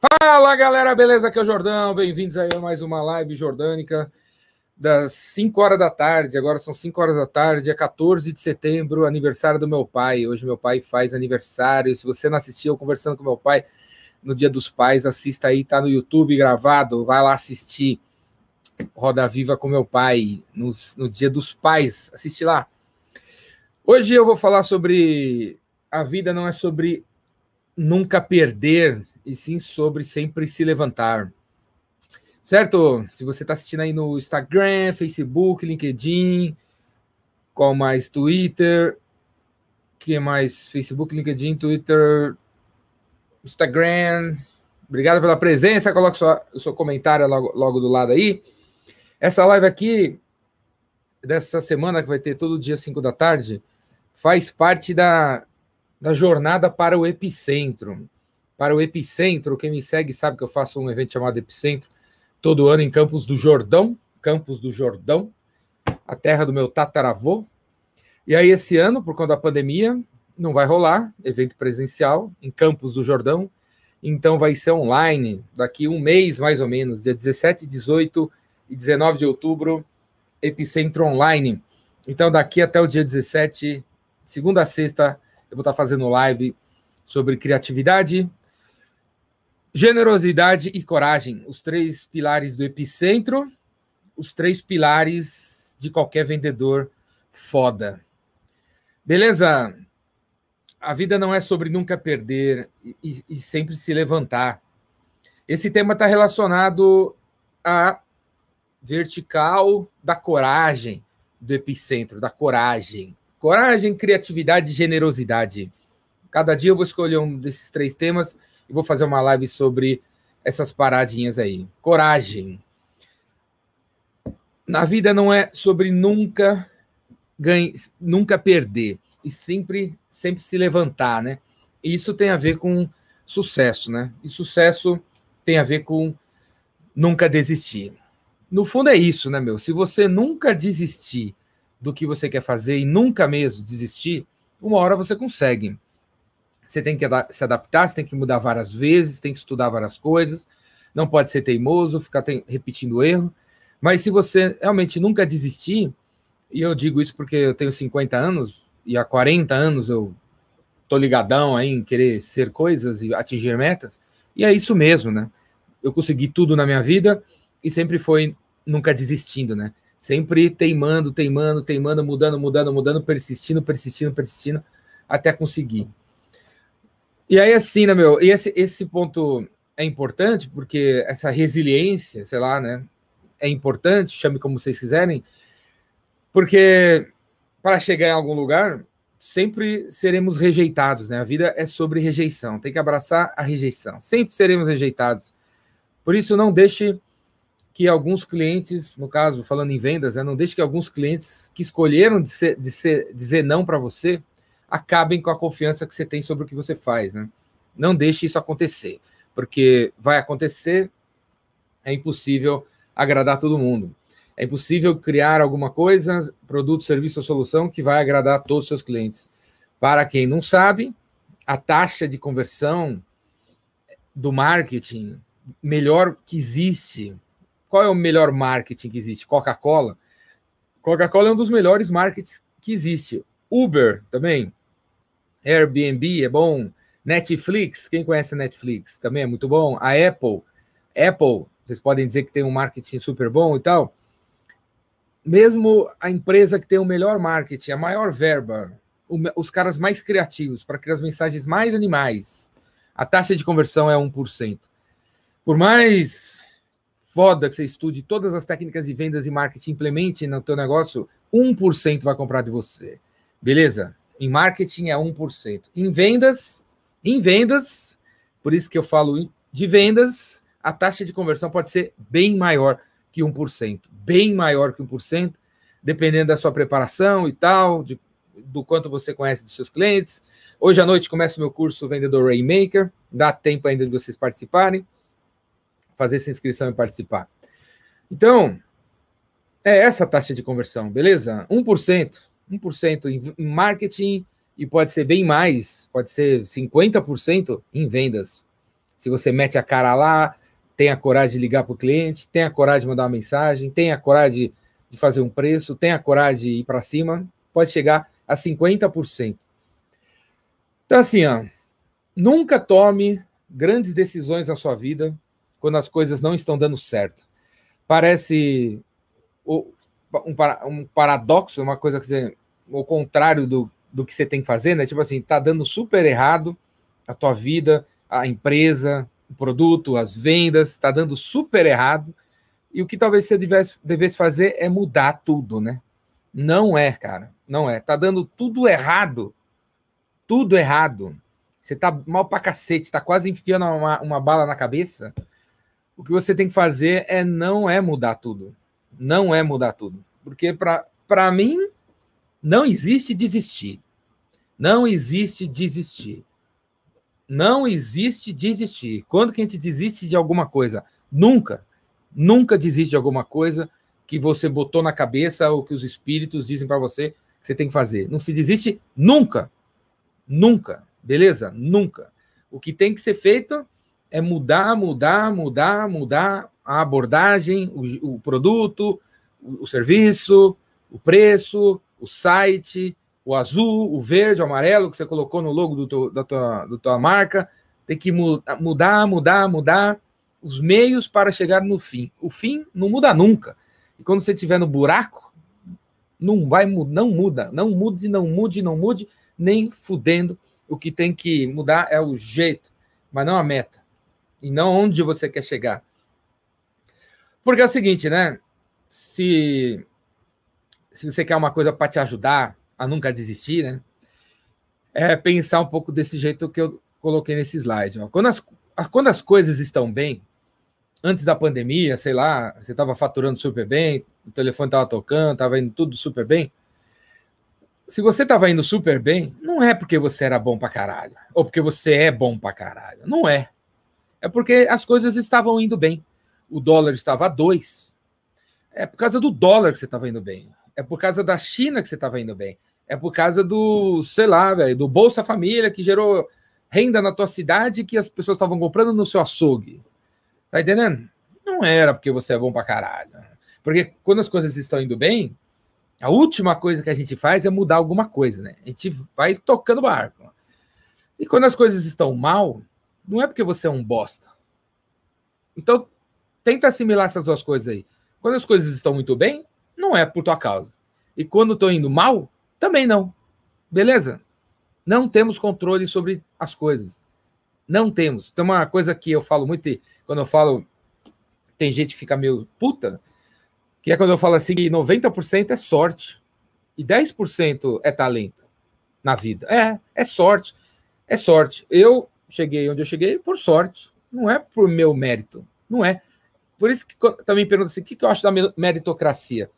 Fala galera, beleza? Aqui é o Jordão, bem-vindos aí a mais uma live jordânica das 5 horas da tarde. Agora são 5 horas da tarde, é 14 de setembro, aniversário do meu pai. Hoje meu pai faz aniversário. Se você não assistiu conversando com meu pai no Dia dos Pais, assista aí, tá no YouTube gravado, vai lá assistir Roda Viva com meu pai no, no Dia dos Pais. Assiste lá. Hoje eu vou falar sobre a vida não é sobre nunca perder, e sim sobre sempre se levantar. Certo? Se você está assistindo aí no Instagram, Facebook, LinkedIn, qual mais? Twitter, que mais? Facebook, LinkedIn, Twitter, Instagram. Obrigado pela presença. Coloque o seu comentário logo, logo do lado aí. Essa live aqui, dessa semana, que vai ter todo dia 5 da tarde, faz parte da da jornada para o epicentro. Para o epicentro, quem me segue sabe que eu faço um evento chamado Epicentro todo ano em Campos do Jordão, Campos do Jordão, a terra do meu tataravô. E aí esse ano, por conta da pandemia, não vai rolar evento presencial em Campos do Jordão, então vai ser online daqui um mês mais ou menos, dia 17, 18 e 19 de outubro, Epicentro online. Então daqui até o dia 17, segunda a sexta, eu vou estar fazendo live sobre criatividade, generosidade e coragem, os três pilares do epicentro, os três pilares de qualquer vendedor foda. Beleza? A vida não é sobre nunca perder e, e sempre se levantar. Esse tema está relacionado à vertical da coragem, do epicentro, da coragem. Coragem, criatividade e generosidade. Cada dia eu vou escolher um desses três temas e vou fazer uma live sobre essas paradinhas aí. Coragem. Na vida não é sobre nunca ganhar, nunca perder e sempre sempre se levantar, né? E isso tem a ver com sucesso, né? E sucesso tem a ver com nunca desistir. No fundo é isso, né, meu? Se você nunca desistir do que você quer fazer e nunca mesmo desistir, uma hora você consegue. Você tem que se adaptar, você tem que mudar várias vezes, tem que estudar várias coisas, não pode ser teimoso, ficar repetindo erro. Mas se você realmente nunca desistir, e eu digo isso porque eu tenho 50 anos e há 40 anos eu tô ligadão aí em querer ser coisas e atingir metas, e é isso mesmo, né? Eu consegui tudo na minha vida e sempre foi nunca desistindo, né? Sempre teimando, teimando, teimando, mudando, mudando, mudando, persistindo, persistindo, persistindo, até conseguir. E aí, assim, né, meu? E esse, esse ponto é importante, porque essa resiliência, sei lá, né? É importante, chame como vocês quiserem, porque para chegar em algum lugar, sempre seremos rejeitados, né? A vida é sobre rejeição, tem que abraçar a rejeição. Sempre seremos rejeitados. Por isso, não deixe que alguns clientes, no caso, falando em vendas, né, não deixe que alguns clientes que escolheram de ser, de ser, dizer não para você acabem com a confiança que você tem sobre o que você faz. Né? Não deixe isso acontecer, porque vai acontecer, é impossível agradar todo mundo. É impossível criar alguma coisa, produto, serviço ou solução que vai agradar todos os seus clientes. Para quem não sabe, a taxa de conversão do marketing melhor que existe qual é o melhor marketing que existe? Coca-Cola. Coca-Cola é um dos melhores marketings que existe. Uber também. Airbnb é bom. Netflix, quem conhece a Netflix? Também é muito bom. A Apple. Apple, vocês podem dizer que tem um marketing super bom e tal. Mesmo a empresa que tem o melhor marketing, a maior verba, os caras mais criativos para criar as mensagens mais animais, a taxa de conversão é 1%. Por mais foda que você estude todas as técnicas de vendas e marketing, implemente no teu negócio, 1% vai comprar de você. Beleza? Em marketing é 1%. Em vendas, em vendas, por isso que eu falo de vendas, a taxa de conversão pode ser bem maior que 1%, bem maior que 1%, dependendo da sua preparação e tal, de, do quanto você conhece dos seus clientes. Hoje à noite começa o meu curso Vendedor Rainmaker, dá tempo ainda de vocês participarem fazer essa inscrição e participar. Então, é essa a taxa de conversão, beleza? 1%. 1% em marketing e pode ser bem mais, pode ser 50% em vendas. Se você mete a cara lá, tem a coragem de ligar para o cliente, tem a coragem de mandar uma mensagem, tem a coragem de fazer um preço, tem a coragem de ir para cima, pode chegar a 50%. Então, assim, ó, nunca tome grandes decisões na sua vida quando as coisas não estão dando certo. Parece um, paradoxo, uma coisa que você, o contrário do, do que você tem que fazer, né? Tipo assim, tá dando super errado a tua vida, a empresa, o produto, as vendas, está dando super errado. E o que talvez você devesse, devesse fazer é mudar tudo, né? Não é, cara. Não é. Tá dando tudo errado. Tudo errado. Você tá mal pra cacete, tá quase enfiando uma, uma bala na cabeça. O que você tem que fazer é não é mudar tudo. Não é mudar tudo. Porque para mim não existe desistir. Não existe desistir. Não existe desistir. Quando que a gente desiste de alguma coisa? Nunca. Nunca desiste de alguma coisa que você botou na cabeça ou que os espíritos dizem para você que você tem que fazer. Não se desiste nunca. Nunca. Beleza? Nunca. O que tem que ser feito é mudar, mudar, mudar, mudar a abordagem, o, o produto, o, o serviço, o preço, o site, o azul, o verde, o amarelo que você colocou no logo do teu, da, tua, da tua marca. Tem que mudar, mudar, mudar os meios para chegar no fim. O fim não muda nunca. E quando você estiver no buraco, não vai não muda, não mude, não mude, não mude, nem fudendo. O que tem que mudar é o jeito, mas não a meta. E não onde você quer chegar. Porque é o seguinte, né? Se, se você quer uma coisa para te ajudar, a nunca desistir, né? É pensar um pouco desse jeito que eu coloquei nesse slide. Ó. Quando, as, quando as coisas estão bem, antes da pandemia, sei lá, você estava faturando super bem, o telefone estava tocando, estava indo tudo super bem. Se você estava indo super bem, não é porque você era bom para caralho, ou porque você é bom para caralho. Não é. É porque as coisas estavam indo bem. O dólar estava a dois. É por causa do dólar que você estava indo bem. É por causa da China que você estava indo bem é por causa do, sei lá, velho, do Bolsa Família que gerou renda na tua cidade que as pessoas estavam comprando no seu açougue. Tá entendendo? Não era porque você é bom pra caralho. Porque quando as coisas estão indo bem, a última coisa que a gente faz é mudar alguma coisa, né? A gente vai tocando barco. E quando as coisas estão mal, não é porque você é um bosta. Então, tenta assimilar essas duas coisas aí. Quando as coisas estão muito bem, não é por tua causa. E quando estão indo mal, também não. Beleza? Não temos controle sobre as coisas. Não temos. Tem uma coisa que eu falo muito, quando eu falo, tem gente que fica meio puta, que é quando eu falo assim que 90% é sorte e 10% é talento na vida. É, é sorte. É sorte. Eu cheguei onde eu cheguei por sorte. Não é por meu mérito. Não é. Por isso que também pergunta assim: o que, que eu acho da meritocracia?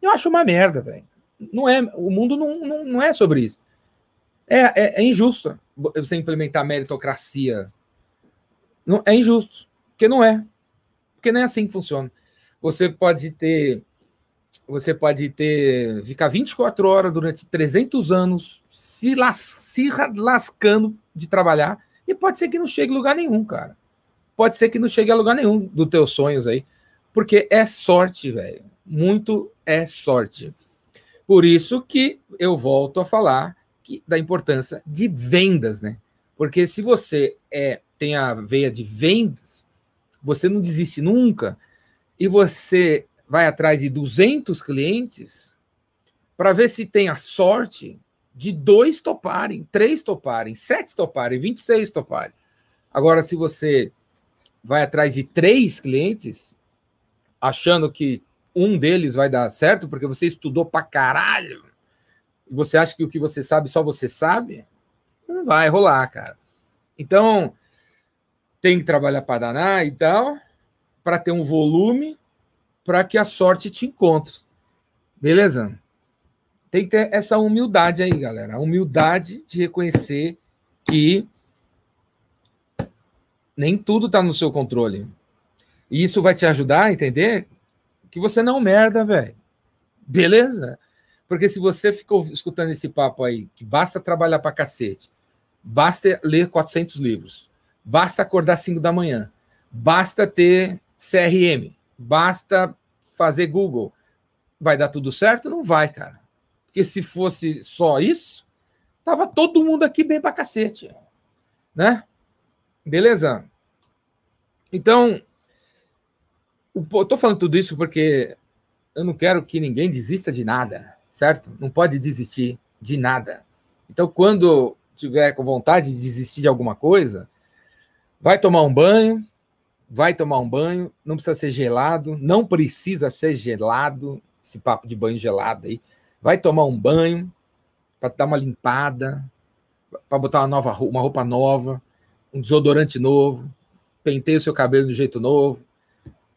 Eu acho uma merda, velho. Não é, o mundo não, não, não é sobre isso. É, é, é injusto você implementar meritocracia. Não, é injusto, porque não é. Porque não é assim que funciona. Você pode ter você pode ter ficar 24 horas durante 300 anos se, las, se lascando de trabalhar e pode ser que não chegue a lugar nenhum, cara. Pode ser que não chegue a lugar nenhum dos teus sonhos aí, porque é sorte, velho. Muito é sorte. Por isso que eu volto a falar que, da importância de vendas, né? Porque se você é, tem a veia de vendas, você não desiste nunca e você vai atrás de 200 clientes para ver se tem a sorte de dois toparem, três toparem, sete toparem, 26 toparem. Agora, se você vai atrás de três clientes, achando que um deles vai dar certo porque você estudou pra caralho e você acha que o que você sabe só você sabe, não vai rolar, cara. Então, tem que trabalhar para danar, então, para ter um volume para que a sorte te encontre. Beleza? Tem que ter essa humildade aí, galera. A humildade de reconhecer que nem tudo está no seu controle. E isso vai te ajudar a entender que você não merda, velho. Beleza? Porque se você ficou escutando esse papo aí, que basta trabalhar pra cacete, basta ler 400 livros, Basta acordar 5 da manhã. Basta ter CRM. Basta fazer Google. Vai dar tudo certo? Não vai, cara. Porque se fosse só isso, tava todo mundo aqui bem pra cacete. Né? Beleza? Então, eu tô falando tudo isso porque eu não quero que ninguém desista de nada, certo? Não pode desistir de nada. Então, quando tiver com vontade de desistir de alguma coisa, vai tomar um banho, vai tomar um banho, não precisa ser gelado, não precisa ser gelado, esse papo de banho gelado aí. Vai tomar um banho para dar uma limpada, para botar uma nova uma roupa nova, um desodorante novo, penteia o seu cabelo de jeito novo,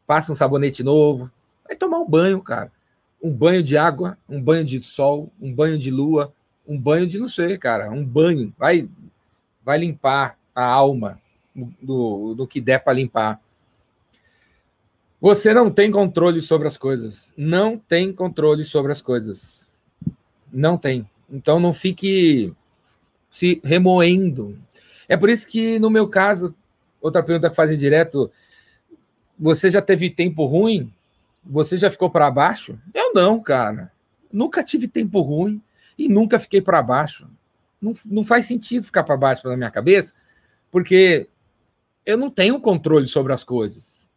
passa um sabonete novo, vai tomar um banho, cara. Um banho de água, um banho de sol, um banho de lua, um banho de não sei, cara, um banho. Vai, vai limpar a alma do, do que der para limpar. Você não tem controle sobre as coisas. Não tem controle sobre as coisas. Não tem. Então não fique se remoendo. É por isso que, no meu caso, outra pergunta que fazem direto, você já teve tempo ruim? Você já ficou para baixo? Eu não, cara. Nunca tive tempo ruim e nunca fiquei para baixo. Não, não faz sentido ficar para baixo na minha cabeça, porque eu não tenho controle sobre as coisas.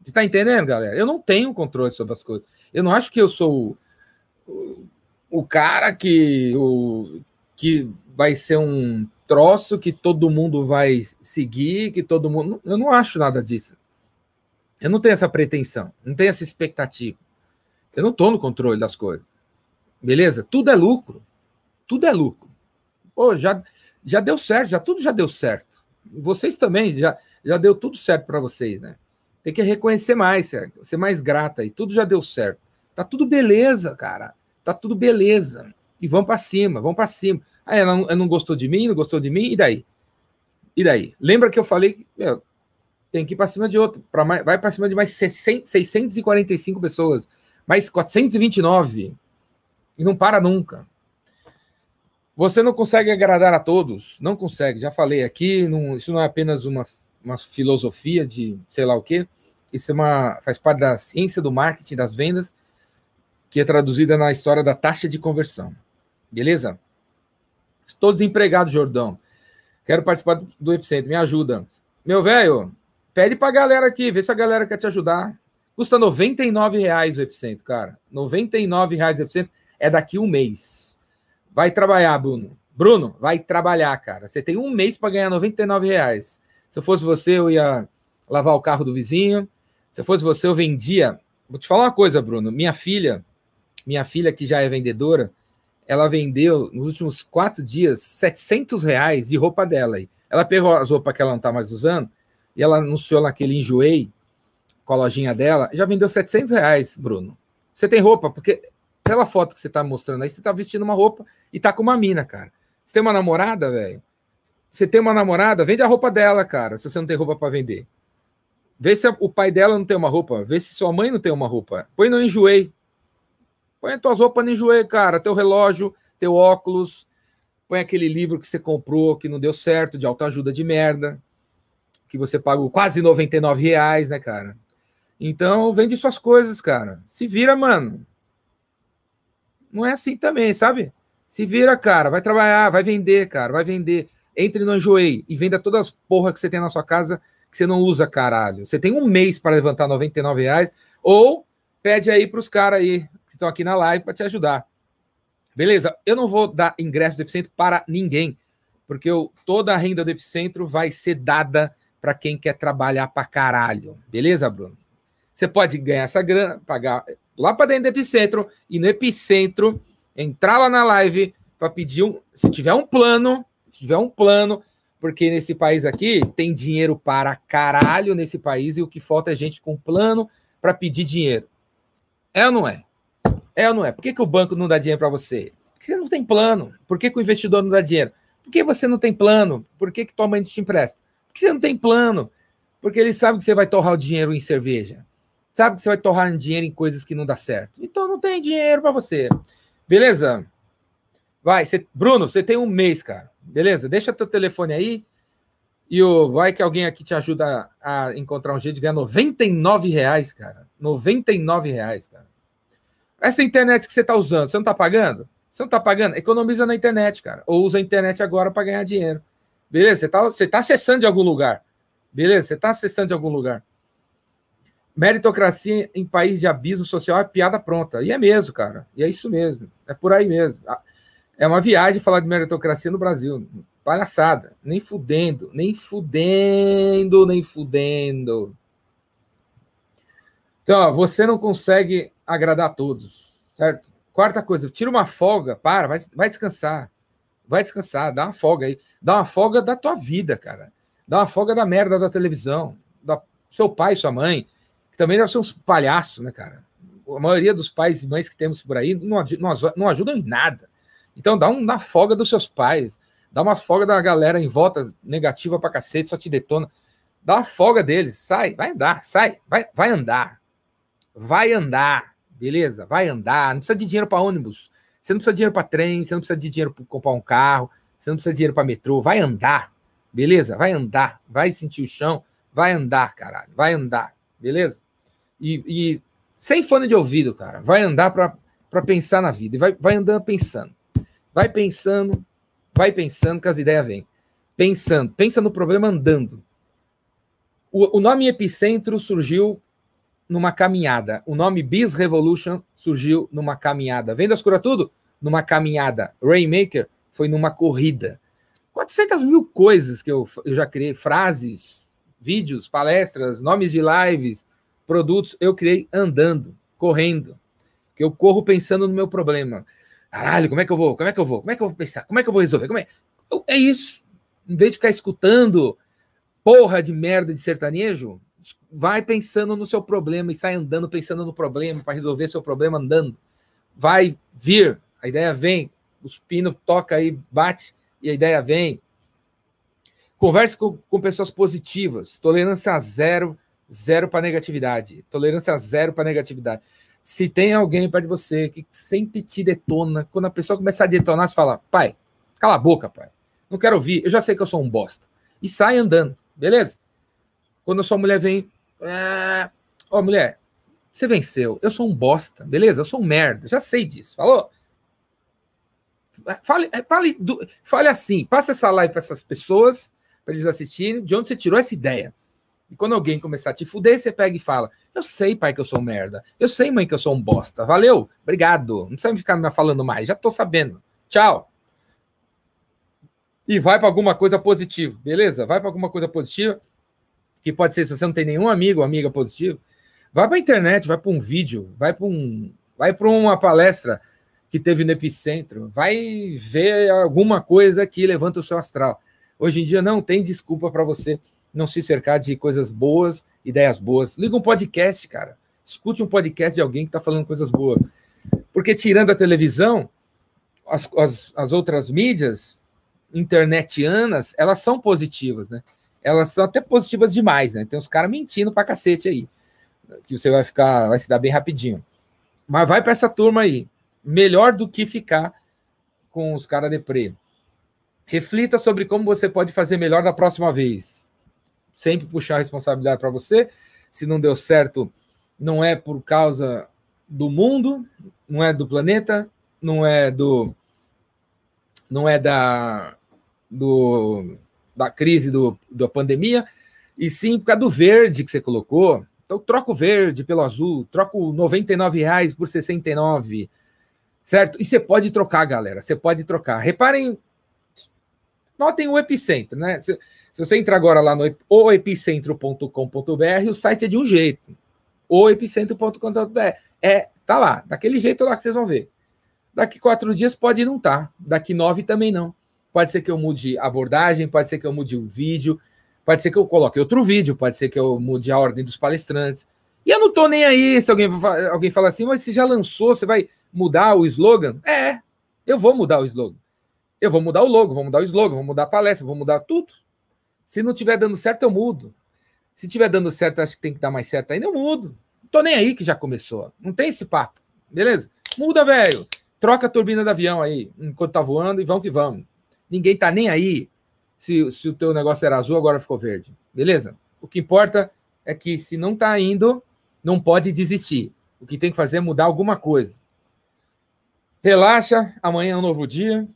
Você está entendendo, galera? Eu não tenho controle sobre as coisas. Eu não acho que eu sou o, cara que, o, que vai ser um troço que todo mundo vai seguir, que todo mundo. Eu não acho nada disso. Eu não tenho essa pretensão, não tenho essa expectativa. Eu não estou no controle das coisas. Beleza? Tudo é lucro. Tudo é lucro. Pô, já, já deu certo, já tudo já deu certo. Vocês também já, já deu tudo certo para vocês, né? Tem que reconhecer mais, ser mais grata e tudo já deu certo. Tá tudo beleza, cara. Tá tudo beleza. E vamos para cima, vamos para cima. Ah, ela não, ela não, gostou de mim, não gostou de mim, e daí? E daí? Lembra que eu falei que meu, tem que ir para cima de outro. Pra mais, vai para cima de mais 600, 645 pessoas, mais 429. E não para nunca. Você não consegue agradar a todos, não consegue. Já falei aqui, não, isso não é apenas uma, uma filosofia de sei lá o quê. Isso é uma, faz parte da ciência do marketing, das vendas, que é traduzida na história da taxa de conversão. Beleza? Estou desempregado, Jordão. Quero participar do Epicentro. Me ajuda. Meu velho, pede para a galera aqui, vê se a galera quer te ajudar. Custa R$ reais o Epicentro, cara. R$ reais o Epicentro é daqui um mês. Vai trabalhar, Bruno. Bruno, vai trabalhar, cara. Você tem um mês para ganhar 99 reais. Se eu fosse você, eu ia lavar o carro do vizinho. Se eu fosse você, eu vendia. Vou te falar uma coisa, Bruno. Minha filha, minha filha que já é vendedora, ela vendeu nos últimos quatro dias 700 reais de roupa dela. Ela pegou as roupas que ela não está mais usando e ela anunciou naquele enjoei com a lojinha dela. Já vendeu 700 reais, Bruno. Você tem roupa? Porque pela foto que você tá mostrando aí, você tá vestindo uma roupa e tá com uma mina, cara. Você tem uma namorada, velho? Você tem uma namorada, vende a roupa dela, cara, se você não tem roupa para vender. Vê se o pai dela não tem uma roupa, vê se sua mãe não tem uma roupa. Põe no enjoei. Põe as tuas roupas no enjoei, cara, teu relógio, teu óculos, põe aquele livro que você comprou que não deu certo, de autoajuda de merda, que você pagou quase 99 reais, né, cara? Então, vende suas coisas, cara. Se vira, mano. Não é assim também, sabe? Se vira, cara, vai trabalhar, vai vender, cara, vai vender. Entre no Enjoei e venda todas as porra que você tem na sua casa que você não usa, caralho. Você tem um mês para levantar 99 reais ou pede aí para os caras aí estão aqui na live para te ajudar. Beleza? Eu não vou dar ingresso do Epicentro para ninguém, porque eu, toda a renda do Epicentro vai ser dada para quem quer trabalhar para caralho. Beleza, Bruno? Você pode ganhar essa grana, pagar lá para dentro do Epicentro e no Epicentro entrar lá na live para pedir um. Se tiver um plano, se tiver um plano, porque nesse país aqui tem dinheiro para caralho nesse país e o que falta é gente com plano para pedir dinheiro. É ou não é? É ou não é? Por que, que o banco não dá dinheiro para você? Porque você não tem plano. Por que, que o investidor não dá dinheiro? Por que você não tem plano? Por que, que tua mãe te empresta? Porque você não tem plano. Porque ele sabe que você vai torrar o dinheiro em cerveja sabe que você vai torrar dinheiro em coisas que não dá certo. Então não tem dinheiro para você. Beleza? Vai, você, Bruno, você tem um mês, cara. Beleza? Deixa teu telefone aí. E o, vai que alguém aqui te ajuda a encontrar um jeito de ganhar 99 reais, cara. 99 reais, cara. Essa internet que você está usando, você não está pagando? Você não está pagando? Economiza na internet, cara. Ou usa a internet agora para ganhar dinheiro. Beleza? Você está você tá acessando de algum lugar. Beleza? Você está acessando de algum lugar. Meritocracia em país de abismo social é piada pronta. E é mesmo, cara. E é isso mesmo. É por aí mesmo. É uma viagem falar de meritocracia no Brasil. Palhaçada. Nem fudendo. Nem fudendo, nem fudendo. Então, ó, você não consegue agradar a todos, certo? Quarta coisa, tira uma folga, para, vai, vai descansar. Vai descansar, dá uma folga aí. Dá uma folga da tua vida, cara. Dá uma folga da merda da televisão, da seu pai, sua mãe, que também deve ser uns palhaços, né, cara? A maioria dos pais e mães que temos por aí não, não, não ajudam em nada. Então dá uma folga dos seus pais, dá uma folga da galera em volta negativa pra cacete, só te detona. Dá uma folga deles, sai, vai andar, sai, vai, vai andar. Vai andar, beleza? Vai andar, não precisa de dinheiro para ônibus. Você não precisa de dinheiro para trem, você não precisa de dinheiro para comprar um carro, você não precisa de dinheiro para metrô, vai andar. Beleza? Vai andar, vai sentir o chão, vai andar, caralho, vai andar, beleza? E, e sem fone de ouvido, cara, vai andar para pensar na vida, e vai, vai andando pensando. Vai pensando, vai pensando que as ideias vêm. Pensando, pensa no problema andando. O, o nome Epicentro surgiu numa caminhada. O nome Biz Revolution surgiu numa caminhada. Vendas cura tudo? Numa caminhada. Rainmaker foi numa corrida. 400 mil coisas que eu, eu já criei, frases, vídeos, palestras, nomes de lives, produtos, eu criei andando, correndo. Eu corro pensando no meu problema. Caralho, como é que eu vou? Como é que eu vou? Como é que eu vou pensar? Como é que eu vou resolver? Como é? é isso. Em vez de ficar escutando porra de merda de sertanejo, vai pensando no seu problema e sai andando pensando no problema para resolver seu problema andando. Vai vir, a ideia vem, os pinos toca aí, bate e a ideia vem. Converse com, com pessoas positivas. Tolerância zero, zero para negatividade. Tolerância zero para negatividade. Se tem alguém perto de você que sempre te detona, quando a pessoa começar a detonar, você fala: pai, cala a boca, pai. Não quero ouvir, eu já sei que eu sou um bosta. E sai andando, beleza? Quando a sua mulher vem, é... ó, oh, mulher, você venceu, eu sou um bosta, beleza? Eu sou um merda, já sei disso. Falou? Fale, é, fale, fale assim, passa essa live para essas pessoas, para eles assistirem, de onde você tirou essa ideia. E quando alguém começar a te fuder, você pega e fala: Eu sei, pai, que eu sou um merda. Eu sei, mãe, que eu sou um bosta. Valeu, obrigado. Não precisa ficar me falando mais, já tô sabendo. Tchau. E vai para alguma coisa positiva, beleza? Vai para alguma coisa positiva, que pode ser se você não tem nenhum amigo ou amiga positivo. Vai para a internet, vai para um vídeo, vai para um, vai para uma palestra que teve no Epicentro, vai ver alguma coisa que levanta o seu astral. Hoje em dia não tem desculpa para você não se cercar de coisas boas, ideias boas. Liga um podcast, cara. Escute um podcast de alguém que está falando coisas boas. Porque tirando a televisão, as, as, as outras mídias internetianas, elas são positivas, né? Elas são até positivas demais, né? Tem os caras mentindo pra cacete aí. Que você vai ficar, vai se dar bem rapidinho. Mas vai para essa turma aí melhor do que ficar com os caras deprê. Reflita sobre como você pode fazer melhor da próxima vez. Sempre puxar a responsabilidade para você. Se não deu certo, não é por causa do mundo, não é do planeta, não é do não é da do da crise do, da pandemia, e sim por causa do verde que você colocou. Então troca o verde pelo azul, troca 99 reais por 69 certo? E você pode trocar, galera. Você pode trocar. Reparem, notem o epicentro, né? Se, se você entrar agora lá no oepicentro.com.br, o site é de um jeito. oepicentro.com.br. É, tá lá, daquele jeito lá que vocês vão ver. Daqui quatro dias pode não estar. Tá. Daqui nove também não. Pode ser que eu mude a abordagem, pode ser que eu mude o vídeo, pode ser que eu coloque outro vídeo, pode ser que eu mude a ordem dos palestrantes. E eu não tô nem aí se alguém, alguém fala assim, mas você já lançou, você vai mudar o slogan? É, eu vou mudar o slogan. Eu vou mudar o logo, vou mudar o slogan, vou mudar a palestra, vou mudar tudo. Se não tiver dando certo, eu mudo. Se tiver dando certo, acho que tem que dar mais certo ainda, eu mudo. Não tô nem aí que já começou. Não tem esse papo. Beleza? Muda, velho. Troca a turbina do avião aí, enquanto tá voando e vamos que vamos. Ninguém tá nem aí se, se o teu negócio era azul, agora ficou verde. Beleza? O que importa é que se não está indo, não pode desistir. O que tem que fazer é mudar alguma coisa. Relaxa, amanhã é um novo dia.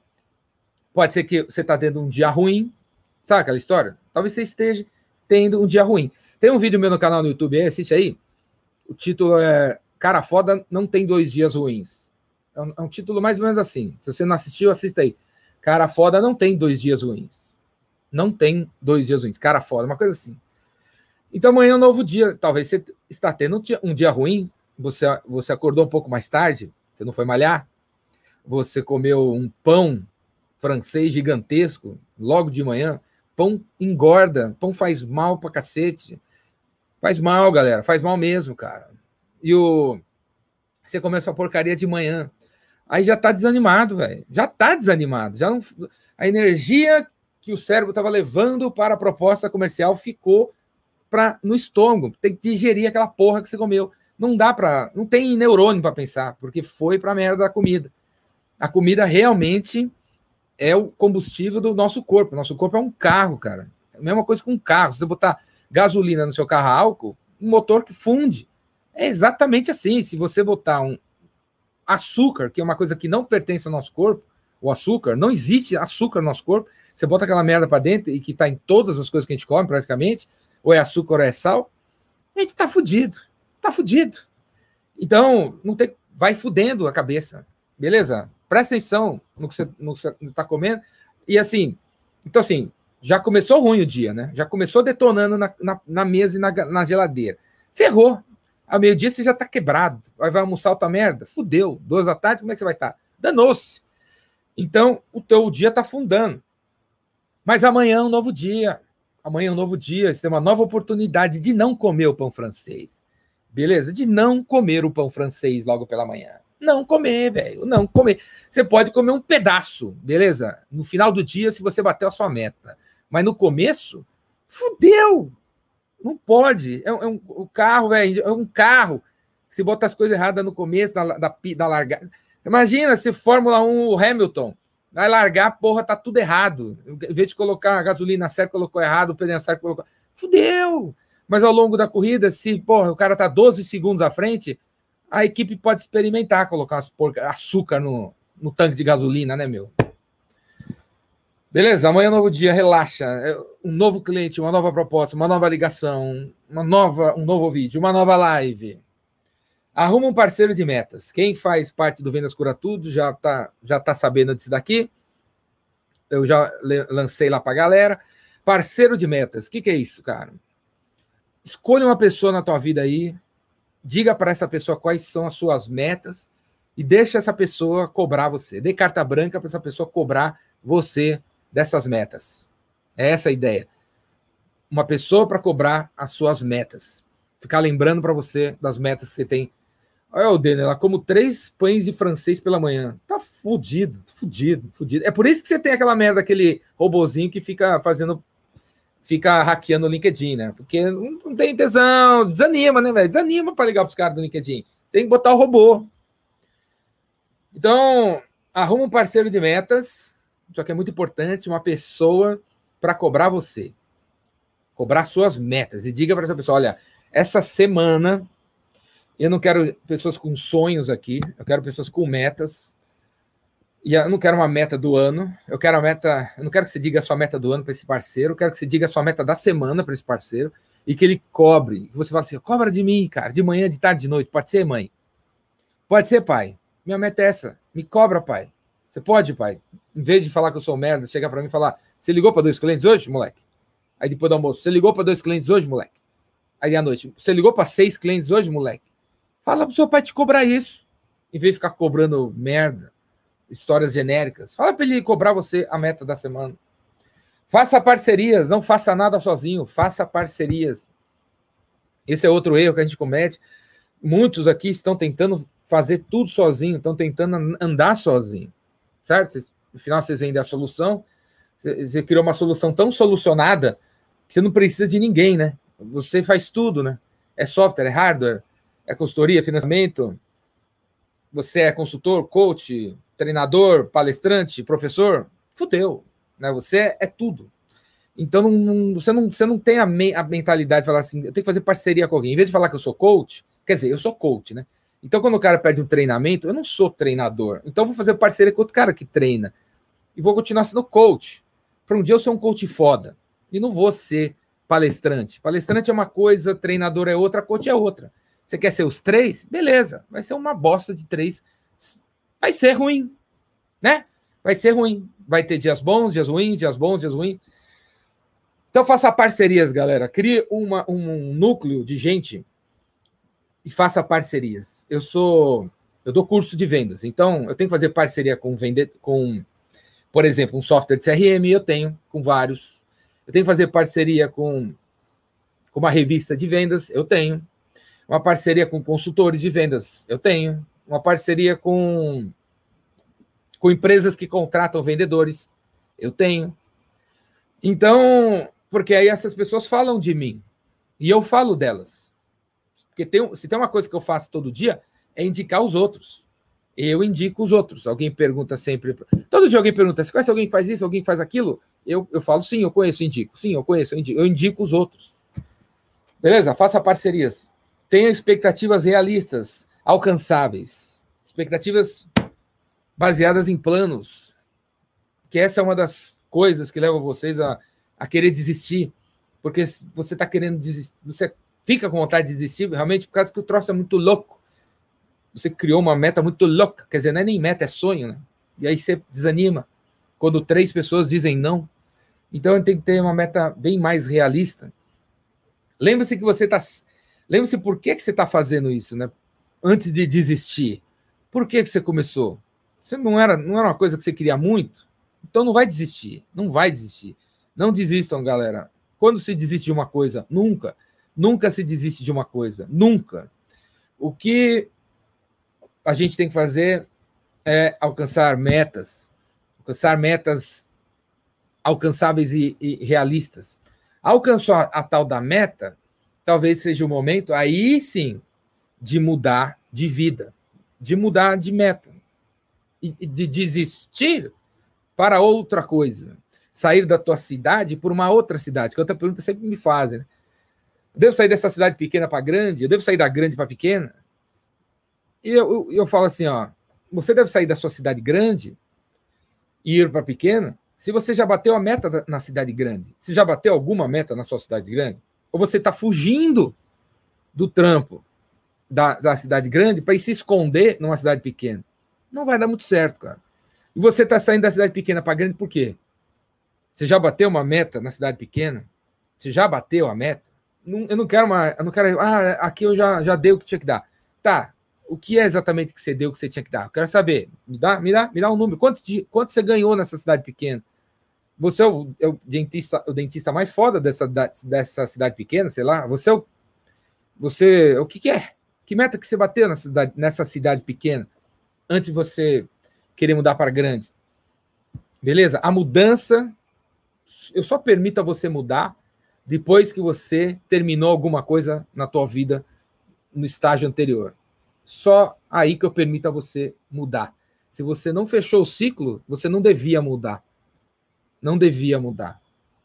Pode ser que você está tendo um dia ruim. Sabe aquela história? Talvez você esteja tendo um dia ruim. Tem um vídeo meu no canal no YouTube aí, assiste aí. O título é Cara Foda Não Tem Dois Dias Ruins. É um, é um título mais ou menos assim. Se você não assistiu, assista aí. Cara Foda não tem dois dias ruins. Não tem dois dias ruins. Cara Foda, uma coisa assim. Então amanhã é um novo dia. Talvez você está tendo um dia, um dia ruim. Você, você acordou um pouco mais tarde. Você não foi malhar. Você comeu um pão francês gigantesco logo de manhã. Pão engorda. Pão faz mal pra cacete. Faz mal, galera. Faz mal mesmo, cara. E o. Você começa a porcaria de manhã. Aí já tá desanimado, velho. Já tá desanimado. Já não... A energia que o cérebro estava levando para a proposta comercial ficou pra, no estômago. Tem que digerir aquela porra que você comeu. Não dá para, não tem neurônio para pensar, porque foi para merda da comida. A comida realmente é o combustível do nosso corpo. Nosso corpo é um carro, cara. É a mesma coisa com um carro. Se você botar gasolina no seu carro álcool, um motor que funde. É exatamente assim. Se você botar um açúcar, que é uma coisa que não pertence ao nosso corpo, o açúcar, não existe açúcar no nosso corpo. Você bota aquela merda para dentro e que está em todas as coisas que a gente come, praticamente, ou é açúcar ou é sal, a gente está fudido. Está fudido. Então, não tem, vai fudendo a cabeça. Beleza? Presta atenção no que você está comendo. E assim, então assim, já começou ruim o dia, né? Já começou detonando na, na, na mesa e na, na geladeira. Ferrou. Ao meio-dia você já está quebrado. Vai, vai almoçar outra merda? Fudeu. Duas da tarde, como é que você vai estar? Tá? Danou-se. Então, o teu dia está fundando. Mas amanhã é um novo dia. Amanhã é um novo dia, você tem uma nova oportunidade de não comer o pão francês. Beleza? De não comer o pão francês logo pela manhã. Não comer, velho. Não comer. Você pode comer um pedaço, beleza? No final do dia, se você bateu a sua meta. Mas no começo, fudeu! Não pode. É, um, é um o carro, velho, é um carro. Se bota as coisas erradas no começo, da, da, da largada. Imagina se Fórmula 1 o Hamilton Vai largar, porra, tá tudo errado. Em vez de colocar a gasolina certa, colocou errado, o pneu certo, colocou. Fudeu! Mas ao longo da corrida, se porra, o cara tá 12 segundos à frente, a equipe pode experimentar colocar porca, açúcar no, no tanque de gasolina, né, meu? Beleza, amanhã é um novo dia, relaxa. É um novo cliente, uma nova proposta, uma nova ligação, uma nova, um novo vídeo, uma nova live. Arruma um parceiro de metas. Quem faz parte do Vendas Cura Tudo já está já tá sabendo disso daqui. Eu já lancei lá para galera. Parceiro de metas. O que, que é isso, cara? Escolha uma pessoa na tua vida aí, diga para essa pessoa quais são as suas metas e deixa essa pessoa cobrar você. Dê carta branca para essa pessoa cobrar você dessas metas. É essa a ideia. Uma pessoa para cobrar as suas metas. Ficar lembrando para você das metas que você tem Olha o Denner, ela como três pães de francês pela manhã. Tá fudido, fudido, fudido. É por isso que você tem aquela merda, aquele robozinho que fica fazendo, fica hackeando o LinkedIn, né? Porque não, tem tesão, desanima, né, velho? Desanima para ligar pros caras do LinkedIn. Tem que botar o robô. Então, arruma um parceiro de metas, só que é muito importante, uma pessoa para cobrar você. Cobrar suas metas. E diga para essa pessoa: olha, essa semana eu não quero pessoas com sonhos aqui, eu quero pessoas com metas. E eu não quero uma meta do ano, eu quero a meta, eu não quero que você diga a sua meta do ano para esse parceiro, eu quero que você diga a sua meta da semana para esse parceiro e que ele cobre. Você fala assim: cobra de mim, cara, de manhã, de tarde, de noite. Pode ser, mãe? Pode ser, pai. Minha meta é essa. Me cobra, pai. Você pode, pai? Em vez de falar que eu sou merda, chegar para mim e falar: você ligou para dois clientes hoje, moleque? Aí depois do almoço, você ligou para dois clientes hoje, moleque? Aí à noite, você ligou para seis clientes hoje, moleque? Fala pro seu pai te cobrar isso. Em vez de ficar cobrando merda, histórias genéricas. Fala para ele cobrar você a meta da semana. Faça parcerias, não faça nada sozinho, faça parcerias. Esse é outro erro que a gente comete. Muitos aqui estão tentando fazer tudo sozinho, estão tentando andar sozinho, certo? No final vocês vendem a solução, você criou uma solução tão solucionada que você não precisa de ninguém, né? Você faz tudo, né? É software, é hardware, é consultoria, financiamento? Você é consultor, coach, treinador, palestrante, professor? Fudeu. Né? Você é tudo. Então não, você, não, você não tem a, me, a mentalidade de falar assim, eu tenho que fazer parceria com alguém. Em vez de falar que eu sou coach, quer dizer, eu sou coach, né? Então, quando o cara pede um treinamento, eu não sou treinador. Então, eu vou fazer parceria com outro cara que treina. E vou continuar sendo coach. Para um dia eu ser um coach foda. E não vou ser palestrante. Palestrante é uma coisa, treinador é outra, coach é outra. Você quer ser os três? Beleza. Vai ser uma bosta de três. Vai ser ruim, né? Vai ser ruim. Vai ter dias bons, dias ruins, dias bons, dias ruins. Então faça parcerias, galera. Crie uma, um núcleo de gente e faça parcerias. Eu sou, eu dou curso de vendas, então eu tenho que fazer parceria com vender, com, por exemplo, um software de CRM. Eu tenho com vários. Eu tenho que fazer parceria com, com uma revista de vendas. Eu tenho uma parceria com consultores de vendas. Eu tenho uma parceria com com empresas que contratam vendedores. Eu tenho. Então, porque aí essas pessoas falam de mim e eu falo delas. Porque tem, se tem uma coisa que eu faço todo dia é indicar os outros. Eu indico os outros. Alguém pergunta sempre. Todo dia alguém pergunta: você conhece alguém que faz isso, alguém que faz aquilo? Eu, eu falo, sim, eu conheço, indico. Sim, eu conheço, eu indico. Eu indico os outros. Beleza? Faça parcerias. Tenha expectativas realistas, alcançáveis. Expectativas baseadas em planos. Que essa é uma das coisas que leva vocês a a querer desistir, porque você está querendo desistir, você fica com vontade de desistir realmente por causa que o troço é muito louco. Você criou uma meta muito louca, quer dizer, não é nem meta, é sonho, né? E aí você desanima quando três pessoas dizem não. Então tem que ter uma meta bem mais realista. Lembre-se que você está. Lembre-se por que, que você está fazendo isso, né? Antes de desistir. Por que, que você começou? Você não era, não era uma coisa que você queria muito? Então não vai desistir. Não vai desistir. Não desistam, galera. Quando se desiste de uma coisa? Nunca. Nunca se desiste de uma coisa. Nunca. O que a gente tem que fazer é alcançar metas. Alcançar metas alcançáveis e, e realistas. Alcançar a tal da meta, talvez seja o momento, aí sim, de mudar de vida, de mudar de meta, e de desistir para outra coisa sair da tua cidade por uma outra cidade? Que é outra pergunta sempre me fazem. Né? Devo sair dessa cidade pequena para grande? Eu devo sair da grande para pequena? E eu, eu, eu, falo assim, ó, você deve sair da sua cidade grande e ir para pequena se você já bateu a meta na cidade grande. Se já bateu alguma meta na sua cidade grande? Ou você está fugindo do trampo da, da cidade grande para ir se esconder numa cidade pequena? Não vai dar muito certo, cara. E você está saindo da cidade pequena para grande por quê? Você já bateu uma meta na cidade pequena? Você já bateu a meta? Não, eu não quero uma. Eu não quero. Ah, aqui eu já, já dei o que tinha que dar. Tá. O que é exatamente que você deu que você tinha que dar? Eu quero saber. Me dá, me dá, me dá um número. Quanto, de, quanto você ganhou nessa cidade pequena? Você é o, é o, dentista, o dentista mais foda dessa, dessa cidade pequena, sei lá. Você é o. Você. O que, que é? Que meta que você bateu nessa cidade, nessa cidade pequena? Antes de você querer mudar para grande. Beleza? A mudança eu só permito a você mudar depois que você terminou alguma coisa na tua vida no estágio anterior. Só aí que eu permito a você mudar. Se você não fechou o ciclo, você não devia mudar. Não devia mudar.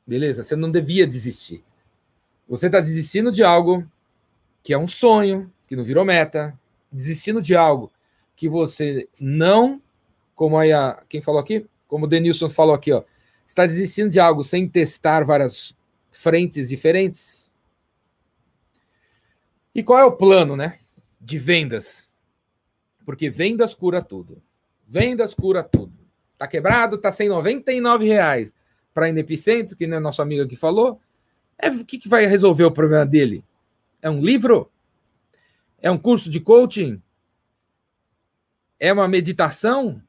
Beleza? Você não devia desistir. Você está desistindo de algo que é um sonho, que não virou meta, desistindo de algo que você não, como aí a, quem falou aqui, como o Denilson falou aqui, ó, Está desistindo de algo sem testar várias frentes diferentes? E qual é o plano, né? De vendas. Porque vendas cura tudo. Vendas cura tudo. Tá quebrado, tá sem 99 reais para Inepicentro, que é nosso amigo aqui falou. É, o que, que vai resolver o problema dele? É um livro? É um curso de coaching? É uma meditação?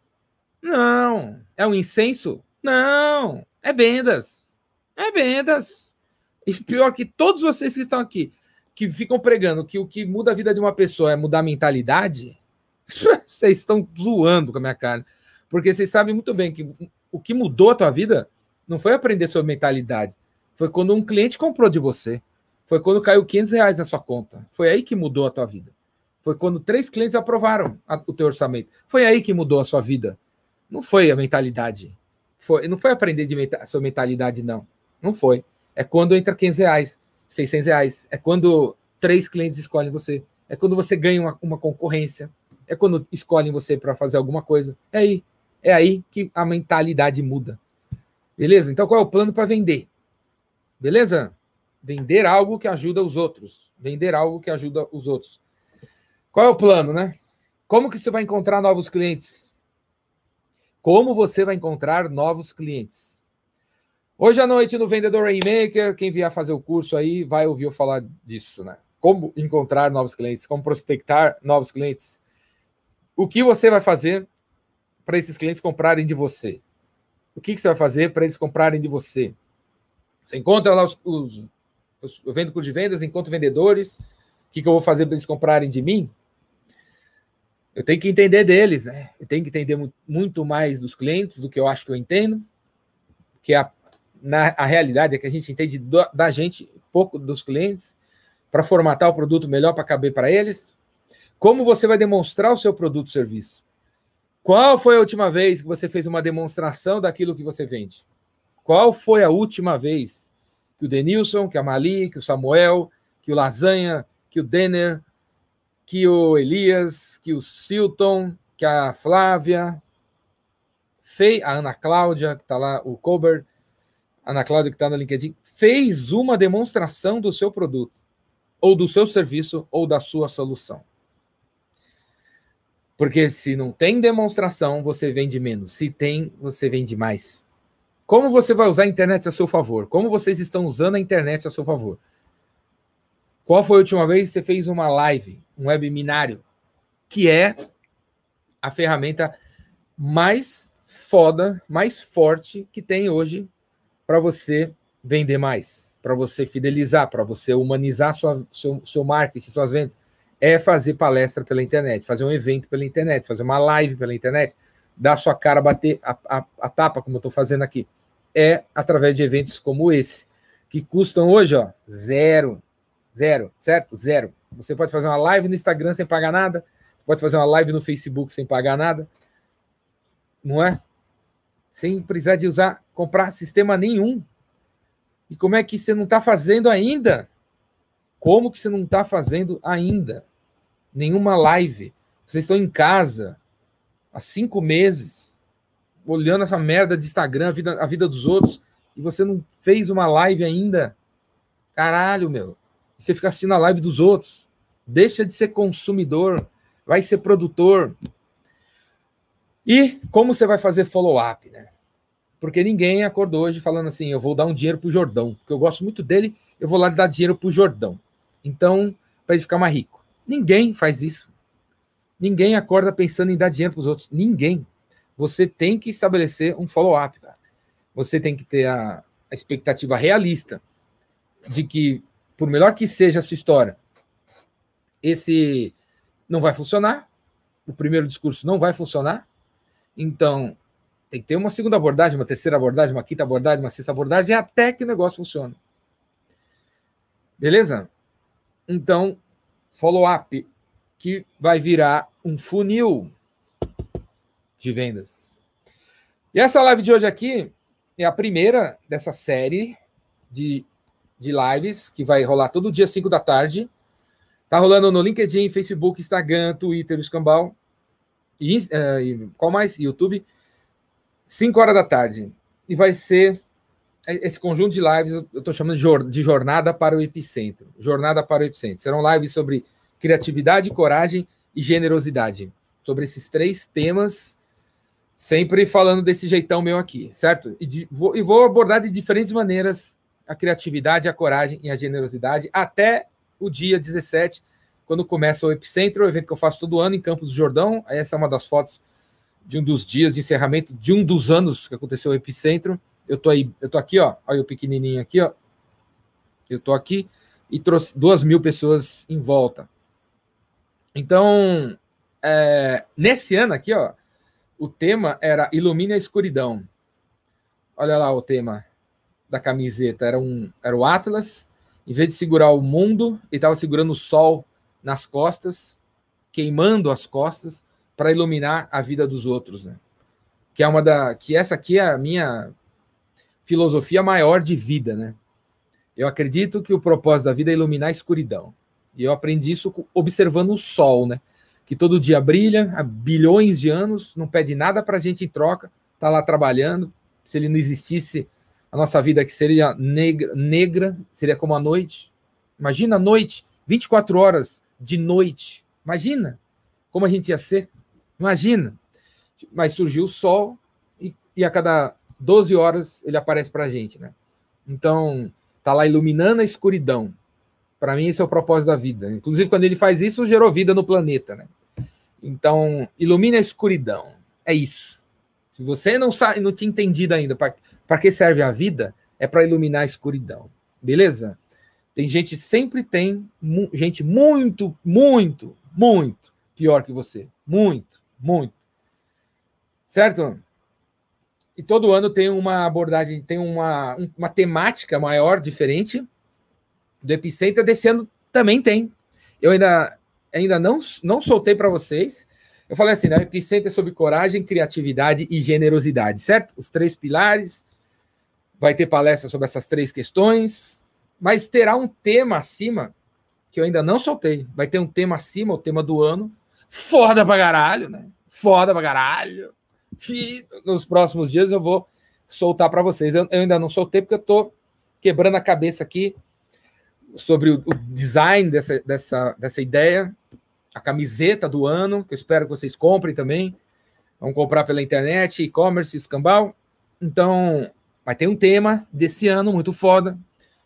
Não. É um incenso? Não, é vendas. É vendas. E pior que todos vocês que estão aqui, que ficam pregando que o que muda a vida de uma pessoa é mudar a mentalidade, vocês estão zoando com a minha cara. Porque vocês sabem muito bem que o que mudou a tua vida não foi aprender sobre mentalidade. Foi quando um cliente comprou de você. Foi quando caiu 500 reais na sua conta. Foi aí que mudou a tua vida. Foi quando três clientes aprovaram o teu orçamento. Foi aí que mudou a sua vida. Não foi a mentalidade. Foi, não foi aprender de meta, sua mentalidade, não. Não foi. É quando entra 500 reais, 600 reais. É quando três clientes escolhem você. É quando você ganha uma, uma concorrência. É quando escolhem você para fazer alguma coisa. É aí. É aí que a mentalidade muda. Beleza? Então qual é o plano para vender? Beleza? Vender algo que ajuda os outros. Vender algo que ajuda os outros. Qual é o plano, né? Como que você vai encontrar novos clientes? Como você vai encontrar novos clientes? Hoje à noite no Vendedor Rainmaker, quem vier fazer o curso aí vai ouvir eu falar disso, né? Como encontrar novos clientes, como prospectar novos clientes. O que você vai fazer para esses clientes comprarem de você? O que, que você vai fazer para eles comprarem de você? Você encontra lá os, os, eu vendo curso de vendas, encontro vendedores. O que, que eu vou fazer para eles comprarem de mim? Eu tenho que entender deles, né? Eu tenho que entender muito mais dos clientes do que eu acho que eu entendo, que a, na, a realidade é que a gente entende do, da gente pouco dos clientes para formatar o produto melhor para caber para eles. Como você vai demonstrar o seu produto ou serviço? Qual foi a última vez que você fez uma demonstração daquilo que você vende? Qual foi a última vez que o Denilson, que a Mali, que o Samuel, que o Lasanha, que o Denner, que o Elias, que o Silton, que a Flávia, a Ana Cláudia, que está lá, o Colbert, Ana Cláudia, que está no LinkedIn, fez uma demonstração do seu produto, ou do seu serviço, ou da sua solução. Porque se não tem demonstração, você vende menos. Se tem, você vende mais. Como você vai usar a internet a seu favor? Como vocês estão usando a internet a seu favor? Qual foi a última vez que você fez uma live, um webinário, que é a ferramenta mais foda, mais forte que tem hoje para você vender mais, para você fidelizar, para você humanizar sua, seu, seu marketing, suas vendas, é fazer palestra pela internet, fazer um evento pela internet, fazer uma live pela internet, dar sua cara, bater a, a, a tapa, como eu estou fazendo aqui. É através de eventos como esse, que custam hoje, ó, zero. Zero, certo? Zero. Você pode fazer uma live no Instagram sem pagar nada, pode fazer uma live no Facebook sem pagar nada, não é? Sem precisar de usar, comprar sistema nenhum. E como é que você não está fazendo ainda? Como que você não está fazendo ainda? Nenhuma live. Vocês estão em casa há cinco meses, olhando essa merda de Instagram, a vida, a vida dos outros, e você não fez uma live ainda? Caralho, meu. Você fica assistindo a live dos outros. Deixa de ser consumidor, vai ser produtor. E como você vai fazer follow-up, né? Porque ninguém acordou hoje falando assim, eu vou dar um dinheiro pro Jordão, porque eu gosto muito dele, eu vou lá dar dinheiro pro Jordão. Então, para ele ficar mais rico. Ninguém faz isso. Ninguém acorda pensando em dar dinheiro para os outros. Ninguém. Você tem que estabelecer um follow-up, cara. Você tem que ter a, a expectativa realista de que, por melhor que seja a sua história, esse não vai funcionar. O primeiro discurso não vai funcionar. Então, tem que ter uma segunda abordagem, uma terceira abordagem, uma quinta abordagem, uma sexta abordagem, até que o negócio funcione. Beleza? Então, follow-up, que vai virar um funil de vendas. E essa live de hoje aqui é a primeira dessa série de, de lives que vai rolar todo dia, 5 da tarde. Tá rolando no LinkedIn, Facebook, Instagram, Twitter, Escambau. E, uh, e qual mais? YouTube. 5 horas da tarde. E vai ser esse conjunto de lives, eu estou chamando de jornada para o epicentro. Jornada para o epicentro. Serão lives sobre criatividade, coragem e generosidade. Sobre esses três temas, sempre falando desse jeitão meu aqui, certo? E, de, vou, e vou abordar de diferentes maneiras a criatividade, a coragem e a generosidade até o dia 17, quando começa o Epicentro, o evento que eu faço todo ano em Campos do Jordão. Essa é uma das fotos de um dos dias de encerramento de um dos anos que aconteceu o Epicentro. Eu tô aí, eu tô aqui, ó. Olha o pequenininho aqui, ó. Eu tô aqui e trouxe duas mil pessoas em volta. Então, é, nesse ano aqui, ó, o tema era Ilumine a Escuridão. Olha lá o tema da camiseta. Era, um, era o Atlas. Em vez de segurar o mundo, ele estava segurando o sol nas costas, queimando as costas para iluminar a vida dos outros, né? Que é uma da que essa aqui é a minha filosofia maior de vida, né? Eu acredito que o propósito da vida é iluminar a escuridão. E eu aprendi isso observando o sol, né? Que todo dia brilha há bilhões de anos, não pede nada para a gente em troca, tá lá trabalhando. Se ele não existisse, a nossa vida que seria negra, negra, seria como a noite. Imagina a noite, 24 horas de noite. Imagina como a gente ia ser. Imagina. Mas surgiu o sol e, e a cada 12 horas ele aparece para a gente, né? Então, tá lá iluminando a escuridão. Para mim, esse é o propósito da vida. Inclusive, quando ele faz isso, gerou vida no planeta, né? Então, ilumina a escuridão. É isso. Se você não sabe, não tinha entendido ainda para que serve a vida, é para iluminar a escuridão. Beleza? Tem gente, sempre tem mu gente muito, muito, muito pior que você. Muito, muito. Certo? E todo ano tem uma abordagem, tem uma, uma temática maior, diferente do Epicenter. Desse ano também tem. Eu ainda, ainda não, não soltei para vocês. Eu falei assim, né? O Epicenter é sobre coragem, criatividade e generosidade, certo? Os três pilares. Vai ter palestra sobre essas três questões, mas terá um tema acima que eu ainda não soltei. Vai ter um tema acima, o tema do ano. Foda pra caralho, né? Foda pra caralho que nos próximos dias eu vou soltar para vocês. Eu, eu, ainda não soltei porque eu estou quebrando a cabeça aqui sobre o, o, design dessa, dessa, dessa ideia, a camiseta do ano, que eu espero que vocês comprem também. Vão comprar pela internet, e-commerce, escambau. Então, vai ter um tema desse ano muito foda.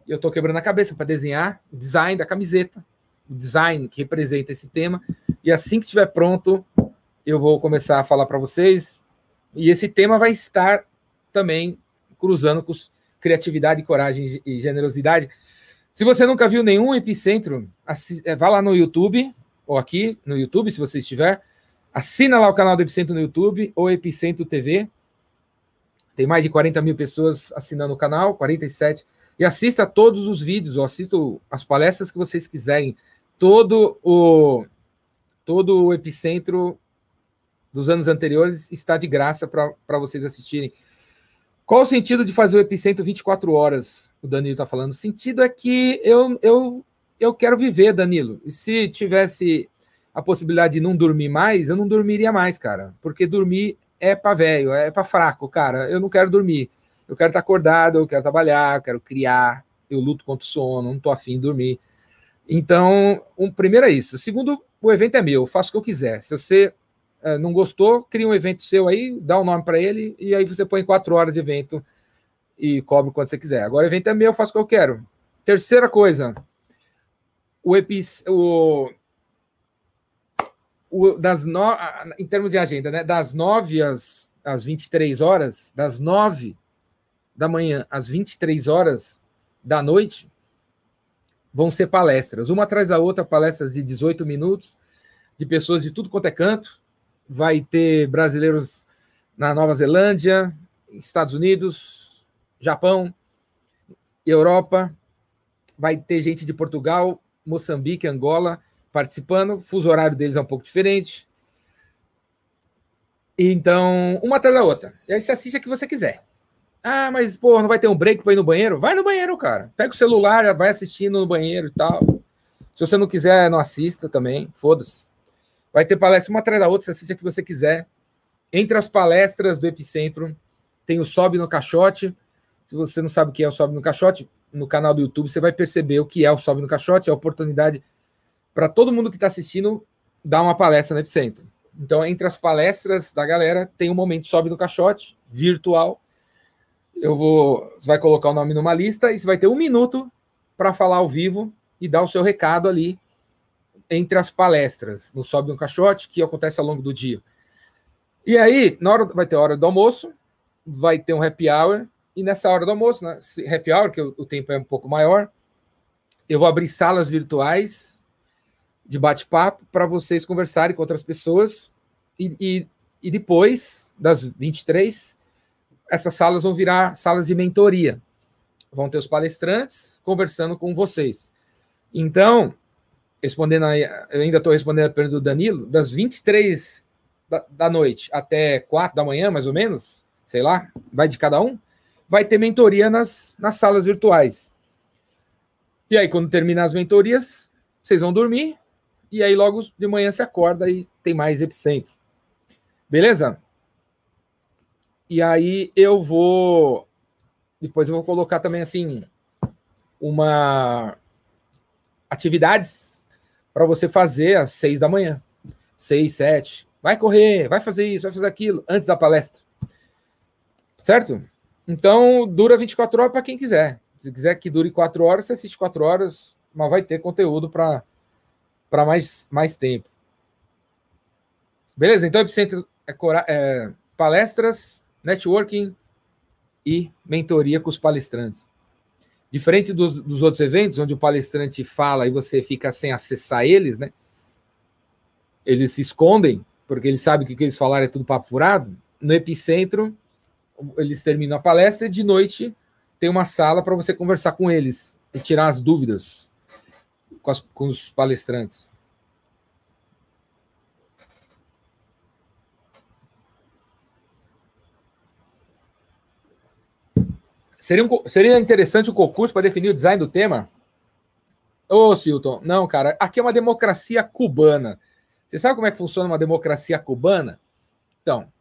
E eu estou quebrando a cabeça para desenhar o design da camiseta, o design que representa esse tema. E assim que estiver pronto, eu vou começar a falar para vocês. E esse tema vai estar também cruzando com criatividade, coragem e generosidade. Se você nunca viu nenhum epicentro, é, vá lá no YouTube, ou aqui no YouTube, se você estiver. Assina lá o canal do Epicentro no YouTube, ou Epicentro TV. Tem mais de 40 mil pessoas assinando o canal, 47. E assista todos os vídeos, ou assista as palestras que vocês quiserem. Todo o, todo o Epicentro dos anos anteriores está de graça para vocês assistirem. Qual o sentido de fazer o Epicentro 24 horas? O Danilo está falando. O sentido é que eu, eu, eu quero viver, Danilo. E se tivesse a possibilidade de não dormir mais, eu não dormiria mais, cara. Porque dormir é para velho, é para fraco, cara. Eu não quero dormir. Eu quero estar acordado, eu quero trabalhar, eu quero criar. Eu luto contra o sono, não estou afim de dormir. Então, um, primeiro é isso. Segundo, o evento é meu, eu faço o que eu quiser. Se você é, não gostou, cria um evento seu aí, dá um nome para ele e aí você põe quatro horas de evento e cobre quando você quiser. Agora o evento é meu, eu faço o que eu quero. Terceira coisa, o, epis, o, o das no, em termos de agenda, né, das 9 às, às 23 horas, das 9 da manhã às 23 horas da noite, vão ser palestras, uma atrás da outra, palestras de 18 minutos, de pessoas de tudo quanto é canto, vai ter brasileiros na Nova Zelândia, Estados Unidos, Japão, Europa, vai ter gente de Portugal, Moçambique, Angola participando. O fuso horário deles é um pouco diferente. Então, uma atrás da outra. E aí você assiste a que você quiser. Ah, mas, pô, não vai ter um break para ir no banheiro? Vai no banheiro, cara. Pega o celular, vai assistindo no banheiro e tal. Se você não quiser, não assista também. Foda-se. Vai ter palestra uma atrás da outra, você assiste a que você quiser. Entre as palestras do Epicentro, tem o Sobe no Caixote. Se você não sabe o que é o Sobe no Caixote, no canal do YouTube você vai perceber o que é o Sobe no Caixote. É a oportunidade para todo mundo que está assistindo dar uma palestra no Epicentro. Então, entre as palestras da galera, tem um momento Sobe no Caixote, virtual. Eu vou. Você vai colocar o nome numa lista e você vai ter um minuto para falar ao vivo e dar o seu recado ali entre as palestras no Sobe um Caixote, que acontece ao longo do dia. E aí, na hora, vai ter hora do almoço, vai ter um happy hour, e nessa hora do almoço, né, happy hour, que o, o tempo é um pouco maior, eu vou abrir salas virtuais de bate-papo para vocês conversarem com outras pessoas, e, e, e depois das 23, essas salas vão virar salas de mentoria. Vão ter os palestrantes conversando com vocês. Então, respondendo aí, eu ainda estou respondendo a pergunta do Danilo, das 23 da, da noite até 4 da manhã, mais ou menos, sei lá, vai de cada um, vai ter mentoria nas, nas salas virtuais. E aí, quando terminar as mentorias, vocês vão dormir, e aí logo de manhã você acorda e tem mais epicentro. Beleza? E aí eu vou. Depois eu vou colocar também assim uma atividades para você fazer às seis da manhã, seis, sete. Vai correr, vai fazer isso, vai fazer aquilo antes da palestra, certo? Então dura 24 horas para quem quiser. Se quiser que dure quatro horas, você assiste quatro horas, mas vai ter conteúdo para mais mais tempo. Beleza? Então, Epicentro é, é palestras, networking e mentoria com os palestrantes. Diferente dos, dos, outros eventos, onde o palestrante fala e você fica sem acessar eles, né? Eles se escondem, porque eles sabem que o que eles falaram é tudo papo furado. No Epicentro, eles terminam a palestra e de noite tem uma sala para você conversar com eles e tirar as dúvidas com, as, com os palestrantes. Seria, um, seria interessante o concurso para definir o design do tema? Ô, Silton, não, cara, aqui é uma democracia cubana. Você sabe como é que funciona uma democracia cubana? Então,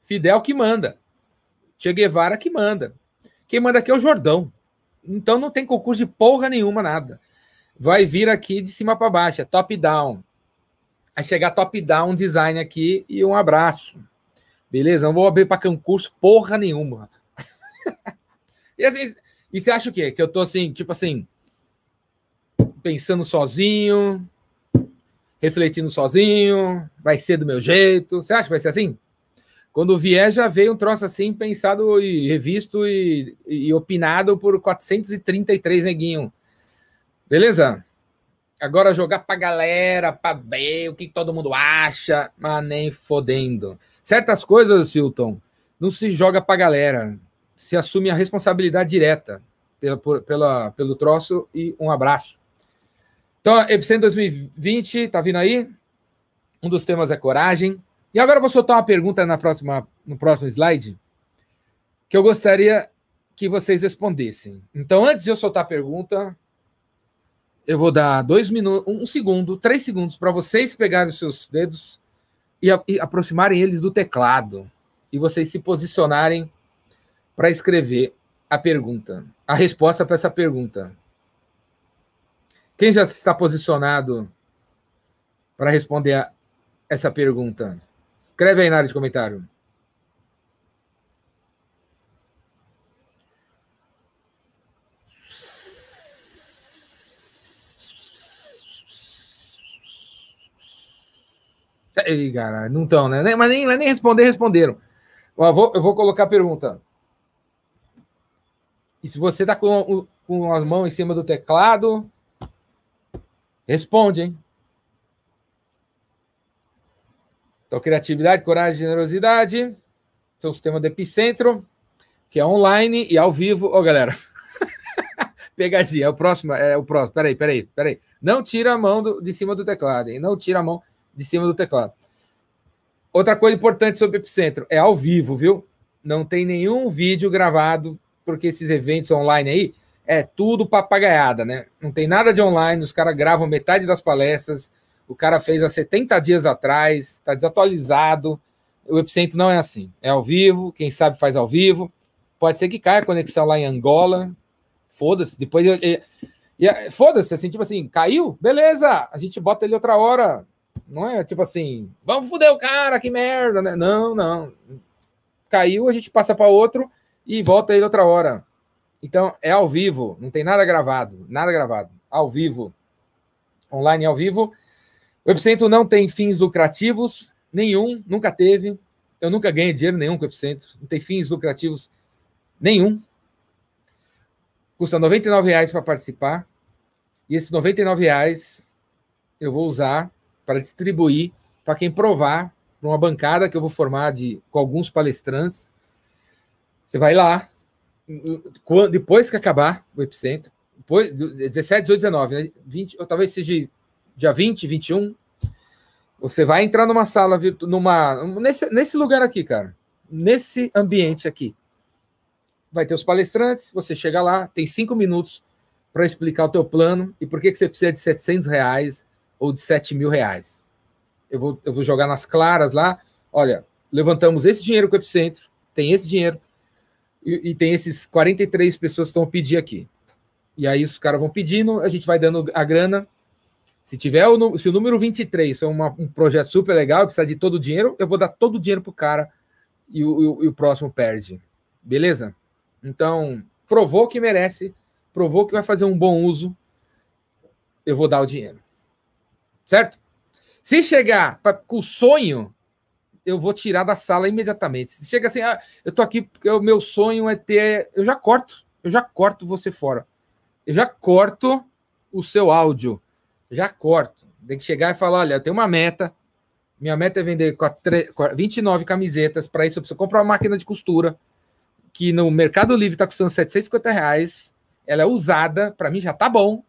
Fidel que manda, Che Guevara que manda. Quem manda aqui é o Jordão. Então não tem concurso de porra nenhuma, nada. Vai vir aqui de cima para baixo, é top-down. Vai chegar top-down design aqui e um abraço. Beleza? Não vou abrir para concurso porra nenhuma. E às vezes, e você acha o quê? Que eu tô assim, tipo assim, pensando sozinho, refletindo sozinho, vai ser do meu jeito. Você acha que vai ser assim? Quando vier, já veio um troço assim, pensado e revisto e, e opinado por 433 neguinho. Beleza? Agora jogar pra galera, pra ver o que todo mundo acha, mas nem fodendo. Certas coisas, Silton, não se joga pra galera se assume a responsabilidade direta pela, pela, pelo troço e um abraço. Então, Epicentro 2020, tá vindo aí? Um dos temas é coragem. E agora eu vou soltar uma pergunta na próxima, no próximo slide que eu gostaria que vocês respondessem. Então, antes de eu soltar a pergunta, eu vou dar dois minutos, um segundo, três segundos para vocês pegarem os seus dedos e, e aproximarem eles do teclado e vocês se posicionarem para escrever a pergunta, a resposta para essa pergunta. Quem já está posicionado para responder a essa pergunta? Escreve aí na área de comentário. Ei, cara, não estão, né? Mas nem, nem responder, responderam. Vou, eu vou colocar a pergunta. E se você está com, com as mãos em cima do teclado, responde, hein? Então, criatividade, coragem, generosidade são os temas do Epicentro, que é online e ao vivo. Ô, oh, galera, pegadinha, é o próximo, é o próximo. Peraí, peraí, peraí. Não tira a mão do, de cima do teclado, hein? Não tira a mão de cima do teclado. Outra coisa importante sobre o Epicentro é ao vivo, viu? Não tem nenhum vídeo gravado porque esses eventos online aí é tudo papagaiada, né? Não tem nada de online, os caras gravam metade das palestras, o cara fez há 70 dias atrás, está desatualizado. O Epicentro não é assim. É ao vivo, quem sabe faz ao vivo. Pode ser que caia a conexão lá em Angola. Foda-se. Depois eu foda-se, assim, tipo assim, caiu? Beleza, a gente bota ele outra hora. Não é tipo assim, vamos foder o cara, que merda, né? Não, não. Caiu, a gente passa para outro e volta aí outra hora. Então, é ao vivo, não tem nada gravado, nada gravado. Ao vivo. Online ao vivo. O Epicentro não tem fins lucrativos, nenhum, nunca teve. Eu nunca ganhei dinheiro nenhum com o Epicentro. Não tem fins lucrativos nenhum. Custa R$ reais para participar. E esses R$ reais eu vou usar para distribuir para quem provar para uma bancada que eu vou formar de, com alguns palestrantes você vai lá, depois que acabar o Epicentro, depois, 17, 18, 19, né? 20, ou talvez seja dia 20, 21, você vai entrar numa sala, numa, nesse, nesse lugar aqui, cara, nesse ambiente aqui. vai ter os palestrantes, você chega lá, tem cinco minutos para explicar o teu plano e por que, que você precisa de 700 reais ou de 7 mil reais. Eu vou, eu vou jogar nas claras lá, olha, levantamos esse dinheiro com o Epicentro, tem esse dinheiro, e, e tem esses 43 pessoas que estão a pedir aqui. E aí os caras vão pedindo, a gente vai dando a grana. Se tiver o, se o número 23 for uma, um projeto super legal, precisa de todo o dinheiro, eu vou dar todo o dinheiro pro cara e o, e o próximo perde. Beleza? Então, provou que merece, provou que vai fazer um bom uso, eu vou dar o dinheiro. Certo? Se chegar pra, com o sonho, eu vou tirar da sala imediatamente. Chega assim, ah, eu tô aqui porque o meu sonho é ter. Eu já corto, eu já corto você fora. Eu já corto o seu áudio. Já corto. Tem que chegar e falar: olha, eu tenho uma meta. Minha meta é vender 29 camisetas. Para isso, eu preciso comprar uma máquina de costura que no Mercado Livre está custando 750 reais. Ela é usada, para mim já tá bom.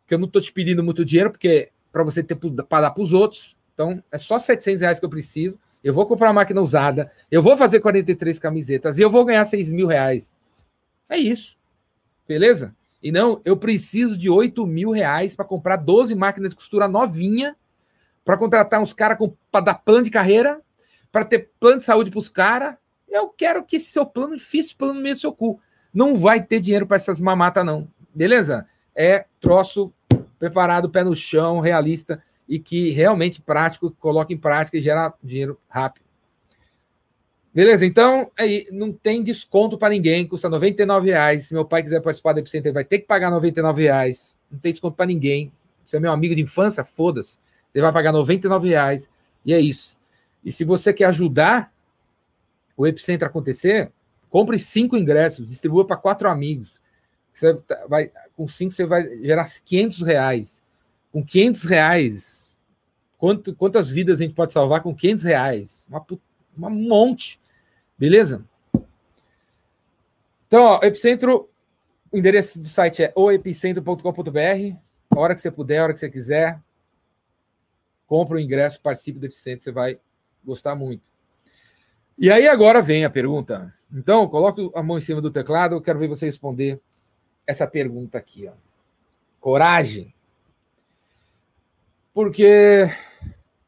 Porque eu não estou te pedindo muito dinheiro, porque para você ter para dar para os outros. Então, é só 700 reais que eu preciso. Eu vou comprar uma máquina usada. Eu vou fazer 43 camisetas e eu vou ganhar 6 mil reais. É isso. Beleza? E não, eu preciso de 8 mil reais para comprar 12 máquinas de costura novinha, para contratar uns caras para dar plano de carreira, para ter plano de saúde para os caras, eu quero que esse seu plano esse plano no meio do seu cu. Não vai ter dinheiro para essas mamatas, não. Beleza? É troço preparado, pé no chão, realista e que realmente prático, coloca em prática e gera dinheiro rápido. Beleza? Então, aí não tem desconto para ninguém, custa R$ reais. Se meu pai quiser participar do Epicenter, ele vai ter que pagar R$ reais. Não tem desconto para ninguém. Você é meu amigo de infância, foda-se. Você vai pagar R$ reais e é isso. E se você quer ajudar o Epicentro acontecer, compre cinco ingressos, distribua para quatro amigos. Você vai, com cinco você vai gerar 500 reais. Com 500 reais, quanto, quantas vidas a gente pode salvar com 500 reais? Uma, uma monte. Beleza? Então, ó, Epicentro, o endereço do site é oepicentro.com.br. A hora que você puder, a hora que você quiser, compra o ingresso, participe do Epicentro, você vai gostar muito. E aí agora vem a pergunta. Então, coloque a mão em cima do teclado, eu quero ver você responder essa pergunta aqui. Ó. Coragem. Porque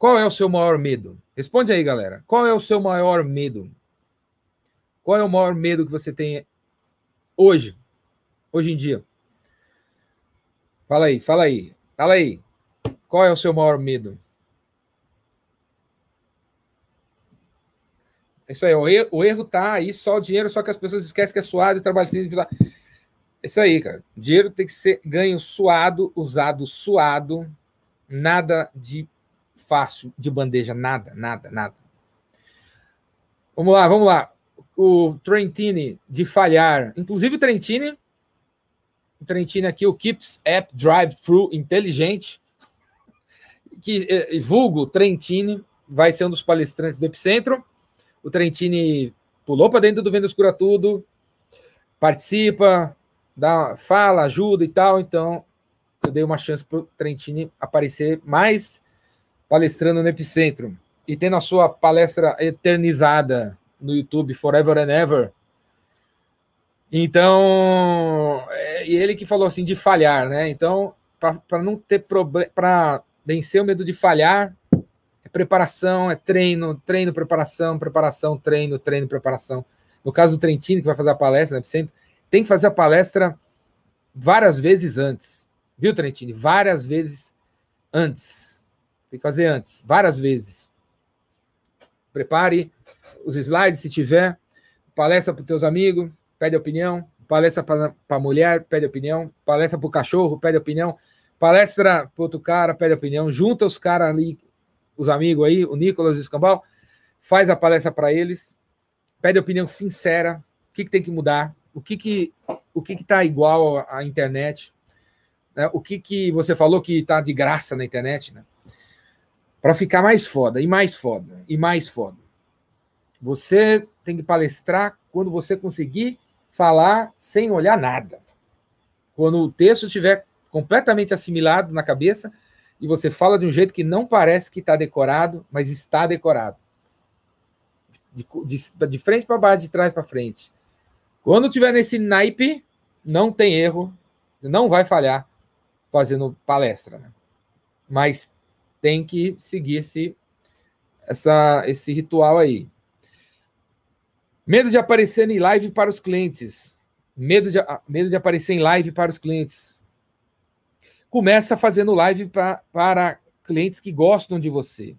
qual é o seu maior medo? Responde aí, galera. Qual é o seu maior medo? Qual é o maior medo que você tem hoje? Hoje em dia? Fala aí, fala aí. Fala aí. Qual é o seu maior medo? É isso aí, o erro, tá aí, só o dinheiro, só que as pessoas esquecem que é suado e trabalho É isso aí, cara. Dinheiro tem que ser ganho suado, usado suado, nada de fácil, de bandeja, nada, nada, nada. Vamos lá, vamos lá. O Trentini de falhar, inclusive o Trentini, o Trentini aqui, o Keeps App Drive-Thru inteligente, que eh, vulgo Trentini, vai ser um dos palestrantes do Epicentro o Trentini pulou para dentro do Vendas Cura Tudo, participa, dá, fala, ajuda e tal. Então, eu dei uma chance para o Trentini aparecer mais palestrando no Epicentro. E tendo a sua palestra eternizada no YouTube, Forever and Ever. Então, é, e ele que falou assim de falhar, né? Então, para não ter problema, para vencer o medo de falhar, preparação, é treino, treino, preparação, preparação, treino, treino, preparação. No caso do Trentino, que vai fazer a palestra, né, sempre, tem que fazer a palestra várias vezes antes. Viu, Trentino? Várias vezes antes. Tem que fazer antes, várias vezes. Prepare os slides, se tiver. Palestra para os teus amigos, pede opinião. Palestra para a mulher, pede opinião. Palestra para o cachorro, pede opinião. Palestra para outro cara, pede opinião. Junta os caras ali os amigos aí, o Nicolas Escambal, faz a palestra para eles, pede opinião sincera, o que, que tem que mudar, o que que o que está igual à internet, né? o que, que você falou que está de graça na internet, né? Para ficar mais foda, e mais foda, e mais foda. Você tem que palestrar quando você conseguir falar sem olhar nada. Quando o texto estiver completamente assimilado na cabeça e você fala de um jeito que não parece que está decorado, mas está decorado. De, de, de frente para baixo, de trás para frente. Quando tiver nesse naipe, não tem erro, não vai falhar fazendo palestra, né? Mas tem que seguir esse, essa, esse ritual aí. Medo de aparecer em live para os clientes. Medo de, medo de aparecer em live para os clientes. Começa fazendo live pra, para clientes que gostam de você.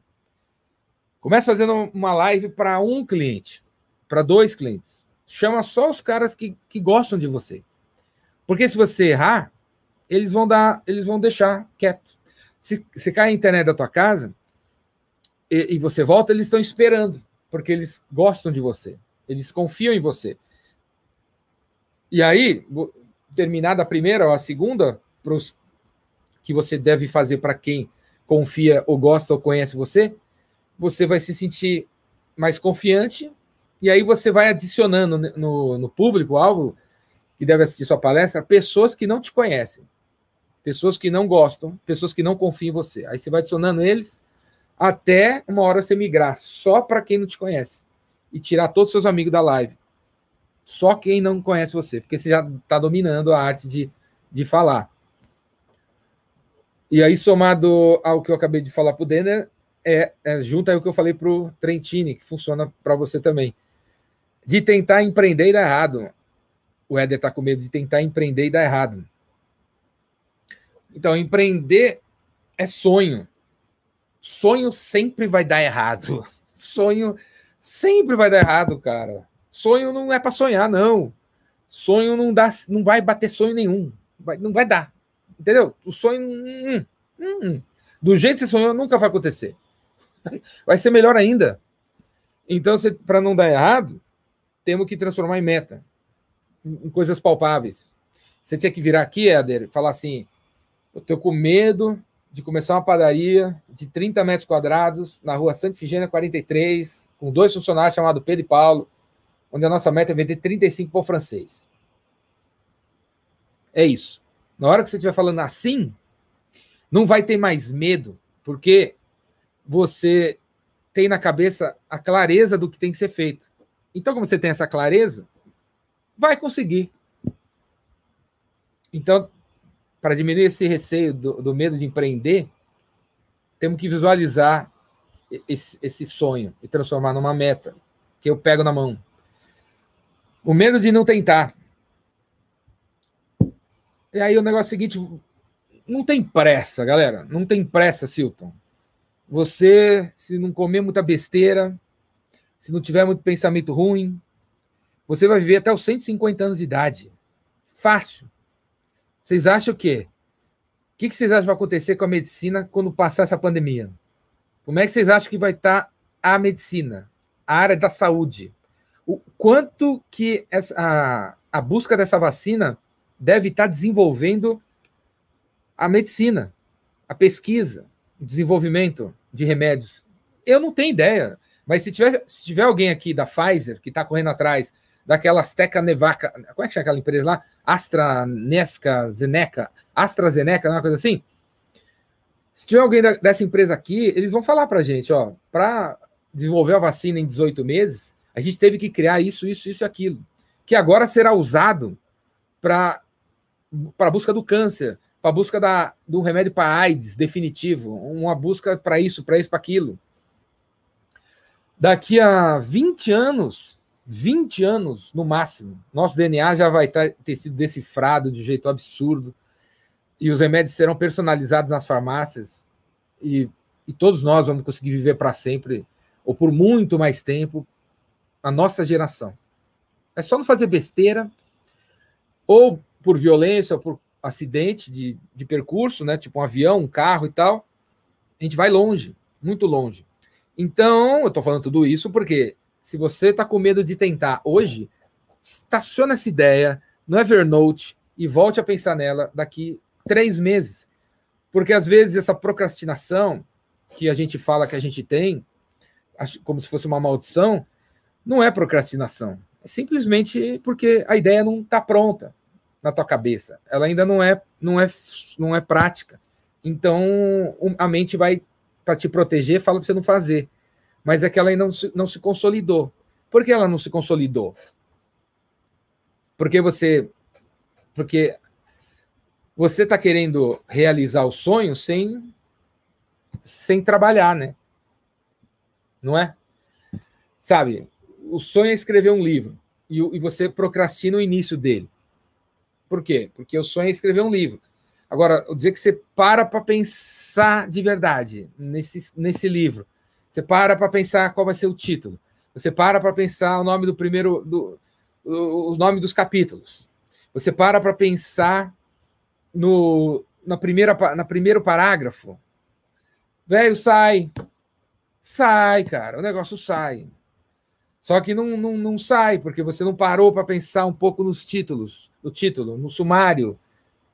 Começa fazendo uma live para um cliente, para dois clientes. Chama só os caras que, que gostam de você. Porque se você errar, eles vão dar, eles vão deixar quieto. Se, se cai a internet da tua casa e, e você volta, eles estão esperando, porque eles gostam de você. Eles confiam em você. E aí, terminada a primeira ou a segunda, pros, que você deve fazer para quem confia ou gosta ou conhece você, você vai se sentir mais confiante e aí você vai adicionando no, no público-alvo que deve assistir sua palestra pessoas que não te conhecem, pessoas que não gostam, pessoas que não confiam em você. Aí você vai adicionando eles até uma hora você migrar só para quem não te conhece e tirar todos os seus amigos da live. Só quem não conhece você, porque você já está dominando a arte de, de falar. E aí, somado ao que eu acabei de falar para o Denner, é, é, junto aí o que eu falei para o Trentini, que funciona para você também. De tentar empreender e dar errado. O Éder está com medo de tentar empreender e dar errado. Então, empreender é sonho. Sonho sempre vai dar errado. Sonho sempre vai dar errado, cara. Sonho não é para sonhar, não. Sonho não dá, não vai bater sonho nenhum. Vai, não vai dar. Entendeu? O sonho. Hum, hum, hum. Do jeito que você sonhou, nunca vai acontecer. Vai ser melhor ainda. Então, para não dar errado, temos que transformar em meta, em coisas palpáveis. Você tinha que virar aqui, Éder, falar assim: eu estou com medo de começar uma padaria de 30 metros quadrados na rua Santa Figênia 43, com dois funcionários chamados Pedro e Paulo, onde a nossa meta é vender 35 por francês. É isso. Na hora que você estiver falando assim, não vai ter mais medo, porque você tem na cabeça a clareza do que tem que ser feito. Então, como você tem essa clareza, vai conseguir. Então, para diminuir esse receio do, do, medo de empreender, temos que visualizar esse, esse sonho e transformar numa meta que eu pego na mão. O medo de não tentar. E aí o negócio é o seguinte, não tem pressa, galera. Não tem pressa, Silton. Você, se não comer muita besteira, se não tiver muito pensamento ruim, você vai viver até os 150 anos de idade. Fácil. Vocês acham o quê? O que vocês acham que vai acontecer com a medicina quando passar essa pandemia? Como é que vocês acham que vai estar a medicina, a área da saúde? O quanto que essa, a, a busca dessa vacina deve estar desenvolvendo a medicina, a pesquisa, o desenvolvimento de remédios? Eu não tenho ideia. Mas se tiver, se tiver alguém aqui da Pfizer que está correndo atrás daquela Azteca Nevaca, como é que chama aquela empresa lá? AstraNesca, Zeneca, AstraZeneca, uma coisa assim? Se tiver alguém da, dessa empresa aqui, eles vão falar para a gente, ó, para desenvolver a vacina em 18 meses, a gente teve que criar isso, isso, isso e aquilo, que agora será usado para a busca do câncer, para busca da, um remédio para AIDS definitivo, uma busca para isso, para isso, para aquilo. Daqui a 20 anos, 20 anos no máximo, nosso DNA já vai ter sido decifrado de jeito absurdo e os remédios serão personalizados nas farmácias e, e todos nós vamos conseguir viver para sempre ou por muito mais tempo a nossa geração. É só não fazer besteira ou por violência ou por acidente de, de percurso, né? Tipo um avião, um carro e tal, a gente vai longe, muito longe. Então, eu estou falando tudo isso porque se você está com medo de tentar hoje, estaciona essa ideia no Evernote e volte a pensar nela daqui três meses. Porque às vezes essa procrastinação que a gente fala que a gente tem, como se fosse uma maldição, não é procrastinação. É simplesmente porque a ideia não está pronta na tua cabeça. Ela ainda não é, não é, não é prática. Então a mente vai para te proteger, fala para você não fazer. Mas é que ela não se, não se consolidou. Por que ela não se consolidou? Porque você. Porque você está querendo realizar o sonho sem, sem trabalhar, né? Não é? Sabe, o sonho é escrever um livro e, e você procrastina o início dele. Por quê? Porque o sonho é escrever um livro. Agora, dizer que você para para pensar de verdade nesse, nesse livro. Você para para pensar qual vai ser o título. Você para para pensar o nome do primeiro. Do, o, nome dos capítulos. Você para para pensar no, na, primeira, na primeiro parágrafo. Velho, sai. Sai, cara. O negócio sai. Só que não, não, não sai, porque você não parou para pensar um pouco nos títulos, no título, no sumário.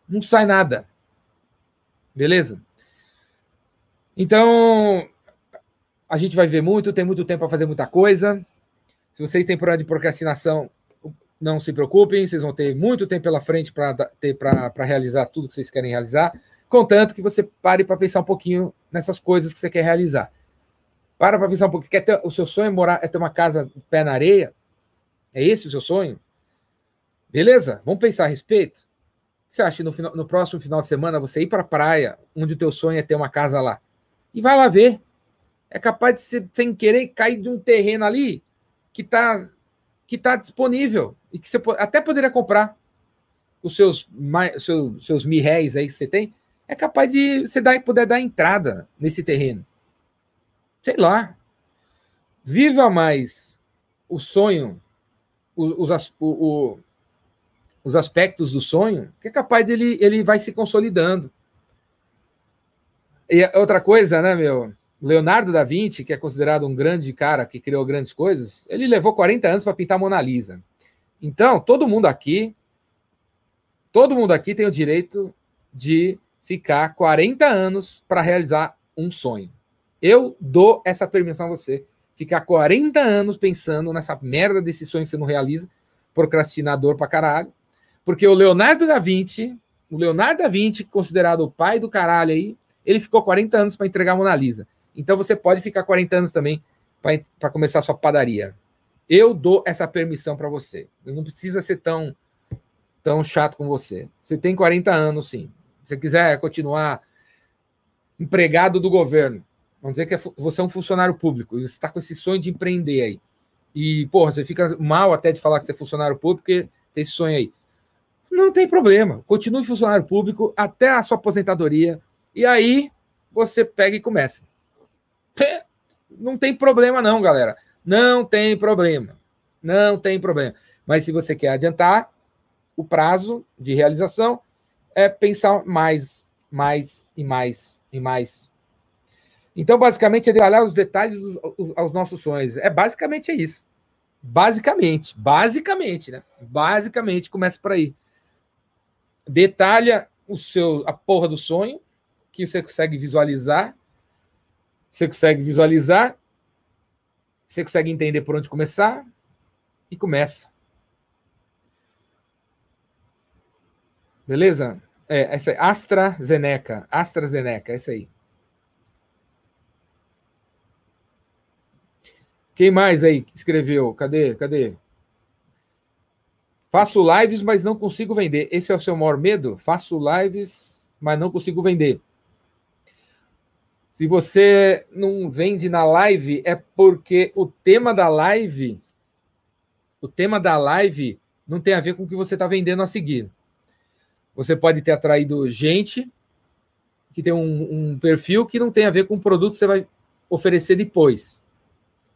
Não sai nada. Beleza? Então, a gente vai ver muito, tem muito tempo para fazer muita coisa. Se vocês têm problema de procrastinação, não se preocupem, vocês vão ter muito tempo pela frente para realizar tudo que vocês querem realizar, contanto que você pare para pensar um pouquinho nessas coisas que você quer realizar. Para para pensar um pouquinho. Quer ter, o seu sonho é, morar, é ter uma casa pé na areia? É esse o seu sonho? Beleza? Vamos pensar a respeito? Você acha que no, final, no próximo final de semana você ir para a praia, onde o teu sonho é ter uma casa lá? E vai lá ver. É capaz de, sem querer, cair de um terreno ali que está que tá disponível e que você até poderia comprar os seus, seus, seus mil réis aí que você tem. É capaz de você dar, poder dar entrada nesse terreno sei lá, viva mais o sonho, os, os, o, os aspectos do sonho, que é capaz dele ele vai se consolidando. E outra coisa, né, meu? Leonardo da Vinci, que é considerado um grande cara que criou grandes coisas, ele levou 40 anos para pintar a Mona Lisa. Então, todo mundo aqui, todo mundo aqui tem o direito de ficar 40 anos para realizar um sonho. Eu dou essa permissão a você. Ficar 40 anos pensando nessa merda desse sonho que você não realiza, procrastinador pra caralho. Porque o Leonardo da Vinci, o Leonardo da Vinci, considerado o pai do caralho aí, ele ficou 40 anos para entregar a Mona Lisa. Então você pode ficar 40 anos também para começar a sua padaria. Eu dou essa permissão para você. Não precisa ser tão tão chato com você. Você tem 40 anos, sim. Se você quiser continuar empregado do governo, Vamos dizer que é você é um funcionário público e você está com esse sonho de empreender aí. E, porra, você fica mal até de falar que você é funcionário público porque tem esse sonho aí. Não tem problema. Continue funcionário público até a sua aposentadoria. E aí você pega e começa. Não tem problema, não, galera. Não tem problema. Não tem problema. Mas se você quer adiantar, o prazo de realização é pensar mais, mais e mais e mais então, basicamente, é detalhar os detalhes aos nossos sonhos. É basicamente é isso. Basicamente, basicamente, né? Basicamente começa por aí. Detalha o seu a porra do sonho que você consegue visualizar. Você consegue visualizar. Você consegue entender por onde começar e começa. Beleza? É, essa é AstraZeneca. AstraZeneca, essa aí. Quem mais aí escreveu? Cadê? Cadê? Faço lives, mas não consigo vender. Esse é o seu maior medo? Faço lives, mas não consigo vender. Se você não vende na live, é porque o tema da live, o tema da live não tem a ver com o que você está vendendo a seguir. Você pode ter atraído gente que tem um, um perfil que não tem a ver com o produto que você vai oferecer depois.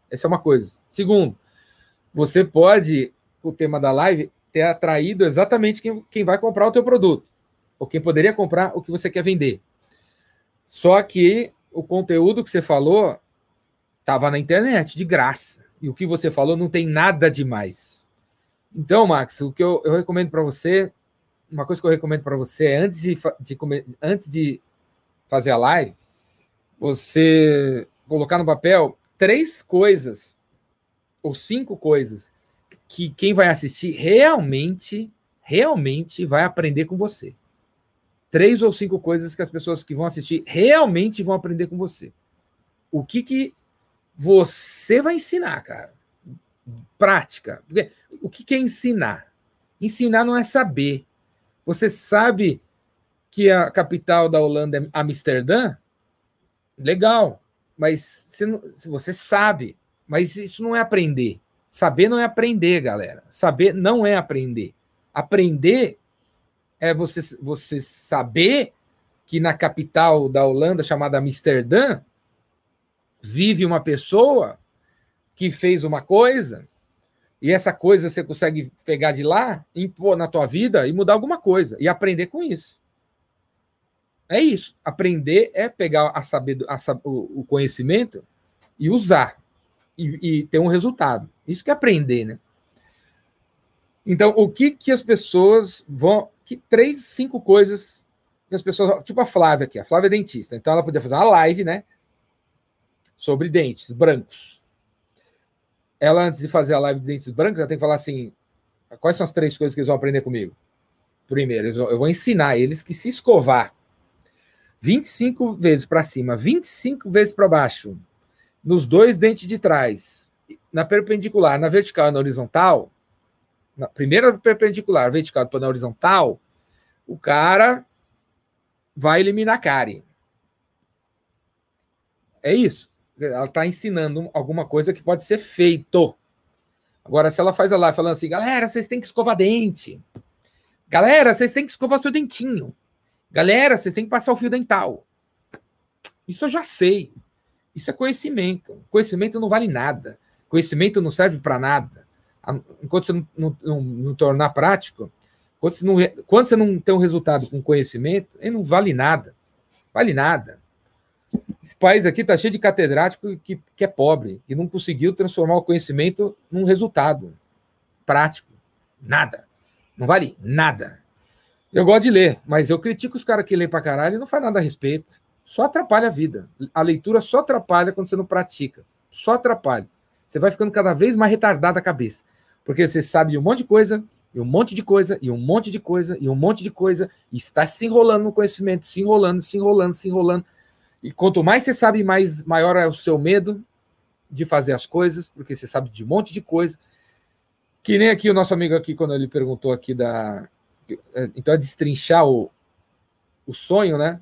Essa é uma coisa. Segundo, você pode, o tema da live, ter atraído exatamente quem, quem vai comprar o teu produto, ou quem poderia comprar o que você quer vender. Só que o conteúdo que você falou estava na internet, de graça. E o que você falou não tem nada demais. Então, Max, o que eu, eu recomendo para você, uma coisa que eu recomendo para você é antes de, de, antes de fazer a live, você colocar no papel três coisas ou cinco coisas que quem vai assistir realmente, realmente vai aprender com você. Três ou cinco coisas que as pessoas que vão assistir realmente vão aprender com você. O que que você vai ensinar, cara? Prática. O que, que é ensinar? Ensinar não é saber. Você sabe que a capital da Holanda é Amsterdã? Legal, mas você, você sabe, mas isso não é aprender. Saber não é aprender, galera. Saber não é aprender. Aprender é você, você saber que na capital da Holanda, chamada Amsterdã, vive uma pessoa que fez uma coisa, e essa coisa você consegue pegar de lá, impor na tua vida e mudar alguma coisa, e aprender com isso. É isso. Aprender é pegar a saber, a, o conhecimento e usar, e, e ter um resultado. Isso que é aprender, né? Então, o que, que as pessoas vão. Que três, cinco coisas que as pessoas. Tipo a Flávia aqui, a Flávia é dentista. Então, ela podia fazer uma live, né? Sobre dentes brancos. Ela, antes de fazer a live de dentes brancos, ela tem que falar assim: quais são as três coisas que eles vão aprender comigo? Primeiro, eu vou ensinar eles que se escovar 25 vezes para cima, 25 vezes para baixo, nos dois dentes de trás, na perpendicular, na vertical e na horizontal, na primeira perpendicular, vertical depois na horizontal, o cara vai eliminar a cárie. É isso. Ela está ensinando alguma coisa que pode ser feito. Agora, se ela faz a live falando assim, galera, vocês têm que escovar dente. Galera, vocês têm que escovar seu dentinho. Galera, vocês têm que passar o fio dental. Isso eu já sei. Isso é conhecimento. Conhecimento não vale nada. Conhecimento não serve para nada. Enquanto você não, não, não, não tornar prático, quando você, não, quando você não tem um resultado com conhecimento, ele não vale nada. Vale nada. Esse país aqui está cheio de catedrático que, que é pobre, que não conseguiu transformar o conhecimento num resultado prático. Nada. Não vale nada. Eu gosto de ler, mas eu critico os caras que lêem pra caralho e não faz nada a respeito. Só atrapalha a vida. A leitura só atrapalha quando você não pratica. Só atrapalha. Você vai ficando cada vez mais retardado a cabeça. Porque você sabe de um monte de coisa, e um monte de coisa, e um monte de coisa, e um monte de coisa, e está se enrolando no conhecimento, se enrolando, se enrolando, se enrolando. E quanto mais você sabe, mais maior é o seu medo de fazer as coisas, porque você sabe de um monte de coisa. Que nem aqui o nosso amigo aqui, quando ele perguntou aqui da. É, então é destrinchar o, o sonho, né?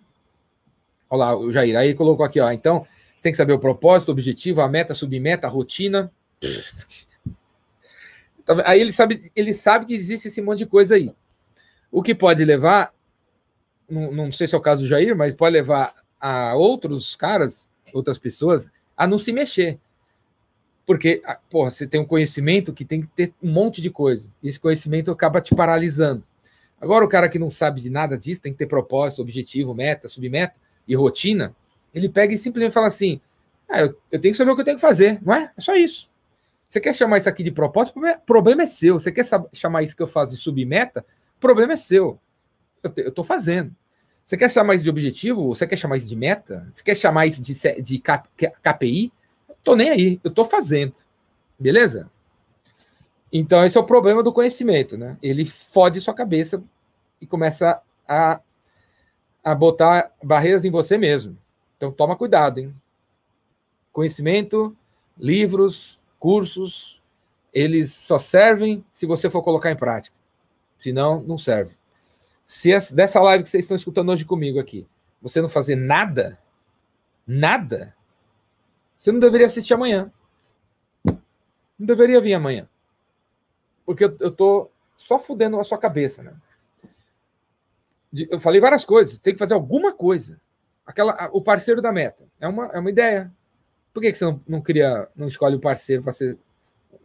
Olha lá, o Jair. Aí colocou aqui, ó. Então, você tem que saber o propósito, o objetivo, a meta, a submeta, a rotina. Tá aí ele sabe, ele sabe que existe esse monte de coisa aí. O que pode levar, não, não sei se é o caso do Jair, mas pode levar a outros caras, outras pessoas, a não se mexer. Porque, porra, você tem um conhecimento que tem que ter um monte de coisa. E esse conhecimento acaba te paralisando. Agora, o cara que não sabe de nada disso, tem que ter propósito, objetivo, meta, submeta e rotina, ele pega e simplesmente fala assim: ah, eu, eu tenho que saber o que eu tenho que fazer, não é? É só isso. Você quer chamar isso aqui de propósito? O problema é seu. Você quer chamar isso que eu faço de submeta? Problema é seu. Eu estou fazendo. Você quer chamar isso de objetivo? Você quer chamar isso de meta? Você quer chamar isso de, de KPI? Estou nem aí. Eu estou fazendo. Beleza? Então, esse é o problema do conhecimento, né? Ele fode sua cabeça e começa a, a botar barreiras em você mesmo. Então, toma cuidado, hein? Conhecimento, livros, cursos, eles só servem se você for colocar em prática. Senão, não serve. Se essa, dessa live que vocês estão escutando hoje comigo aqui, você não fazer nada, nada, você não deveria assistir amanhã. Não deveria vir amanhã. Porque eu, eu tô só fudendo a sua cabeça, né? Eu falei várias coisas, tem que fazer alguma coisa. Aquela, o parceiro da meta. É uma, é uma ideia. Por que, que você não, não cria, não escolhe o um parceiro para ser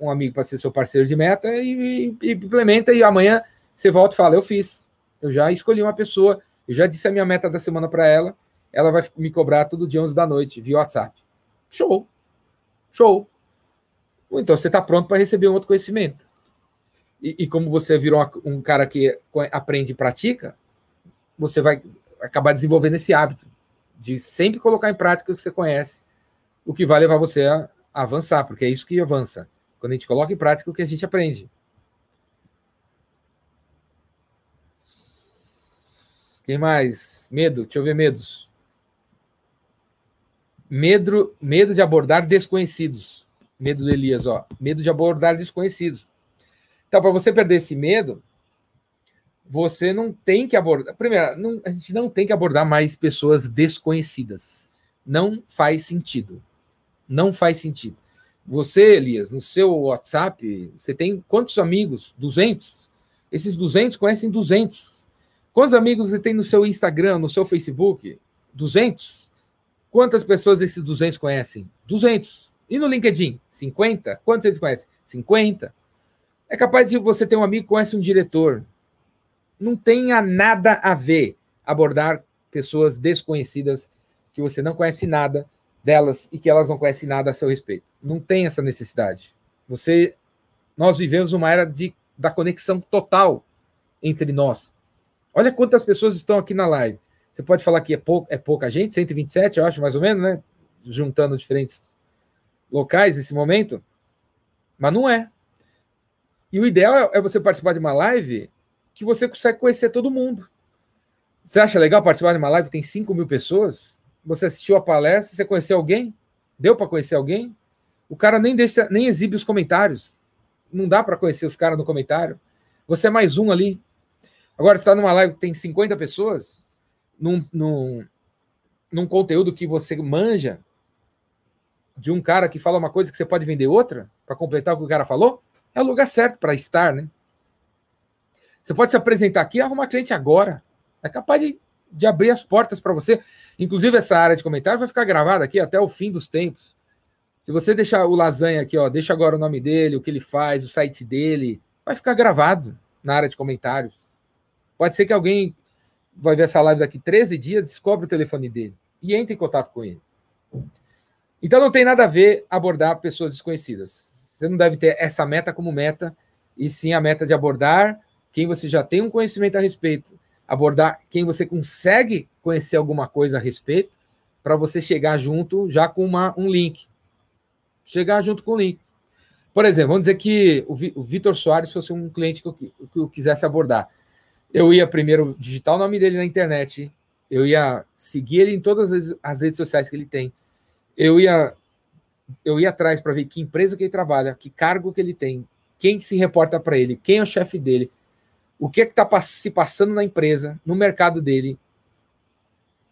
um amigo para ser seu parceiro de meta e, e, e, implementa e amanhã você volta e fala, eu fiz, eu já escolhi uma pessoa, eu já disse a minha meta da semana para ela, ela vai me cobrar todo dia 11 da noite via WhatsApp. Show. Show. Então você está pronto para receber um outro conhecimento. E, e, como você virou um cara que aprende e pratica, você vai acabar desenvolvendo esse hábito de sempre colocar em prática o que você conhece o que vai levar você a avançar, porque é isso que avança. Quando a gente coloca em prática o que a gente aprende. Quem mais? Medo, deixa eu ver medos. Medo, medo de abordar desconhecidos. Medo do Elias, ó. Medo de abordar desconhecidos. Então, para você perder esse medo, você não tem que abordar. Primeiro, não, a gente não tem que abordar mais pessoas desconhecidas. Não faz sentido. Não faz sentido. Você, Elias, no seu WhatsApp, você tem quantos amigos? 200? Esses 200 conhecem 200. Quantos amigos você tem no seu Instagram, no seu Facebook? 200? Quantas pessoas esses 200 conhecem? 200. E no LinkedIn? 50? Quantos eles conhecem? 50. É capaz de você ter um amigo que conhece um diretor. Não tenha nada a ver abordar pessoas desconhecidas que você não conhece nada delas e que elas não conhecem nada a seu respeito. Não tem essa necessidade. Você, nós vivemos uma era de, da conexão total entre nós. Olha quantas pessoas estão aqui na live. Você pode falar que é, pou, é pouca gente, 127, eu acho, mais ou menos, né? Juntando diferentes locais nesse momento. Mas não é. E o ideal é você participar de uma live que você consegue conhecer todo mundo. Você acha legal participar de uma live que tem 5 mil pessoas? Você assistiu a palestra, você conheceu alguém? Deu para conhecer alguém? O cara nem deixa, nem exibe os comentários. Não dá para conhecer os caras no comentário. Você é mais um ali. Agora, está numa live que tem 50 pessoas, num, num, num conteúdo que você manja, de um cara que fala uma coisa que você pode vender outra, para completar o que o cara falou, é o lugar certo para estar, né? Você pode se apresentar aqui e arrumar cliente agora. É capaz de, de abrir as portas para você. Inclusive, essa área de comentário vai ficar gravada aqui até o fim dos tempos. Se você deixar o Lasanha aqui, ó, deixa agora o nome dele, o que ele faz, o site dele, vai ficar gravado na área de comentários. Pode ser que alguém vai ver essa live daqui 13 dias, descobre o telefone dele e entre em contato com ele. Então não tem nada a ver abordar pessoas desconhecidas. Você não deve ter essa meta como meta, e sim a meta de abordar quem você já tem um conhecimento a respeito, abordar quem você consegue conhecer alguma coisa a respeito, para você chegar junto já com uma, um link. Chegar junto com o link. Por exemplo, vamos dizer que o Vitor Soares fosse um cliente que eu, que eu quisesse abordar. Eu ia primeiro digitar o nome dele na internet, eu ia seguir ele em todas as redes sociais que ele tem, eu ia eu ia atrás para ver que empresa que ele trabalha, que cargo que ele tem, quem se reporta para ele, quem é o chefe dele, o que é está se passando na empresa, no mercado dele.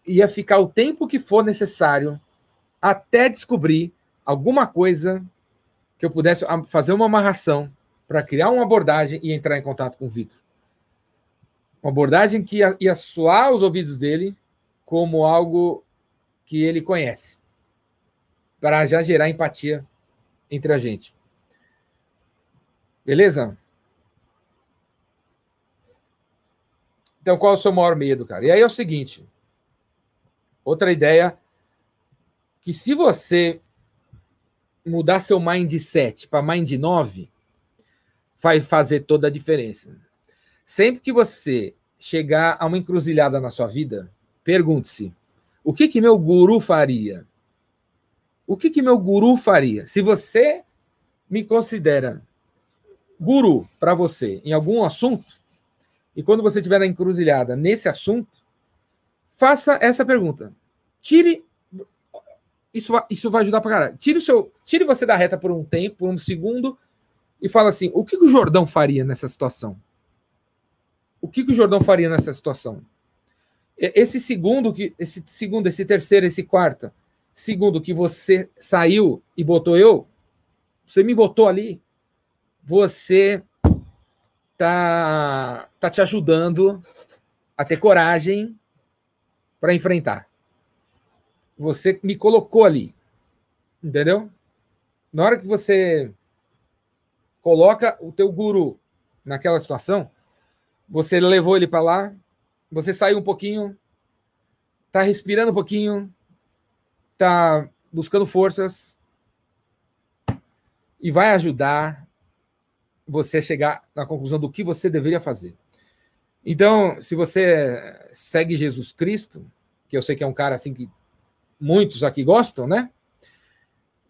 Ia ficar o tempo que for necessário até descobrir alguma coisa que eu pudesse fazer uma amarração para criar uma abordagem e entrar em contato com o Vitor. Uma abordagem que ia, ia soar os ouvidos dele como algo que ele conhece para já gerar empatia entre a gente. Beleza? Então, qual é o seu maior medo, cara? E aí é o seguinte: outra ideia que se você mudar seu mindset para mind 9, vai fazer toda a diferença. Sempre que você chegar a uma encruzilhada na sua vida, pergunte-se: o que que meu guru faria? O que, que meu guru faria? Se você me considera guru para você em algum assunto, e quando você estiver na encruzilhada nesse assunto, faça essa pergunta. Tire. Isso, isso vai ajudar para caralho. Tire, o seu, tire você da reta por um tempo, por um segundo, e fala assim: o que, que o Jordão faria nessa situação? O que, que o Jordão faria nessa situação? Esse segundo, esse segundo, esse terceiro, esse quarto, Segundo, que você saiu e botou eu, você me botou ali, você tá, tá te ajudando a ter coragem para enfrentar. Você me colocou ali, entendeu? Na hora que você coloca o teu guru naquela situação, você levou ele para lá, você saiu um pouquinho, tá respirando um pouquinho, está buscando forças e vai ajudar você chegar na conclusão do que você deveria fazer. Então, se você segue Jesus Cristo, que eu sei que é um cara assim que muitos aqui gostam, né?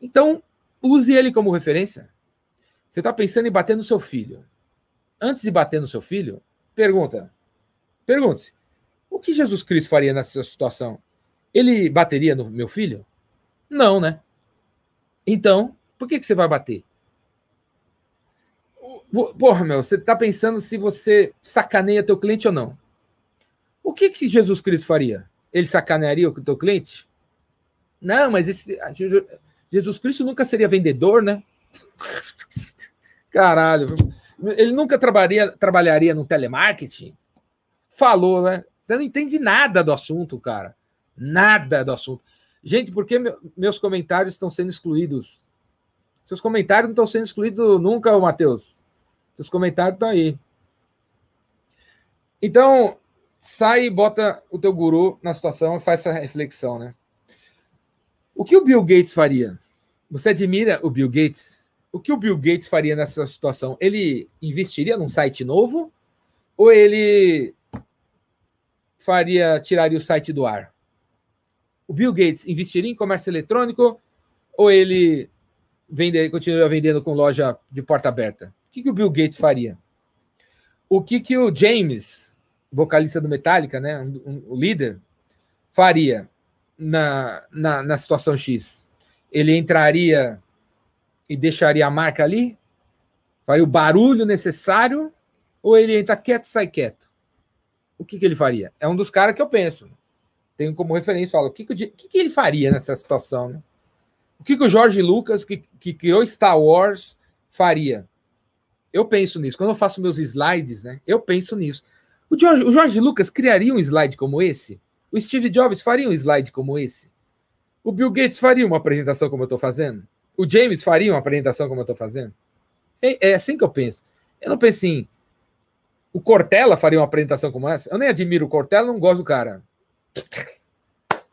Então, use ele como referência. Você está pensando em bater no seu filho. Antes de bater no seu filho, pergunta. Pergunte-se: o que Jesus Cristo faria nessa situação? Ele bateria no meu filho? Não, né? Então, por que, que você vai bater? Porra, meu, você tá pensando se você sacaneia teu cliente ou não. O que que Jesus Cristo faria? Ele sacanearia o teu cliente? Não, mas esse Jesus Cristo nunca seria vendedor, né? Caralho. Ele nunca trabalharia, trabalharia no telemarketing? Falou, né? Você não entende nada do assunto, cara. Nada do assunto. Gente, por que meus comentários estão sendo excluídos? Seus comentários não estão sendo excluídos nunca, Matheus. Seus comentários estão aí. Então, sai e bota o teu guru na situação e faz essa reflexão, né? O que o Bill Gates faria? Você admira o Bill Gates? O que o Bill Gates faria nessa situação? Ele investiria num site novo ou ele faria tiraria o site do ar? O Bill Gates investiria em comércio eletrônico ou ele vende, continuaria vendendo com loja de porta aberta? O que, que o Bill Gates faria? O que, que o James, vocalista do Metallica, né, o um, um, líder, faria na, na, na situação X? Ele entraria e deixaria a marca ali? Faria o barulho necessário? Ou ele entra quieto e sai quieto? O que, que ele faria? É um dos caras que eu penso. Tenho como referência, falo, o que, que, que, que ele faria nessa situação? Né? O que, que o Jorge Lucas, que, que criou Star Wars, faria? Eu penso nisso. Quando eu faço meus slides, né? Eu penso nisso. O Jorge, o Lucas criaria um slide como esse? O Steve Jobs faria um slide como esse? O Bill Gates faria uma apresentação como eu estou fazendo? O James faria uma apresentação como eu estou fazendo? É, é, assim que eu penso. Eu não penso assim. O Cortella faria uma apresentação como essa? Eu nem admiro o Cortella, não gosto do cara.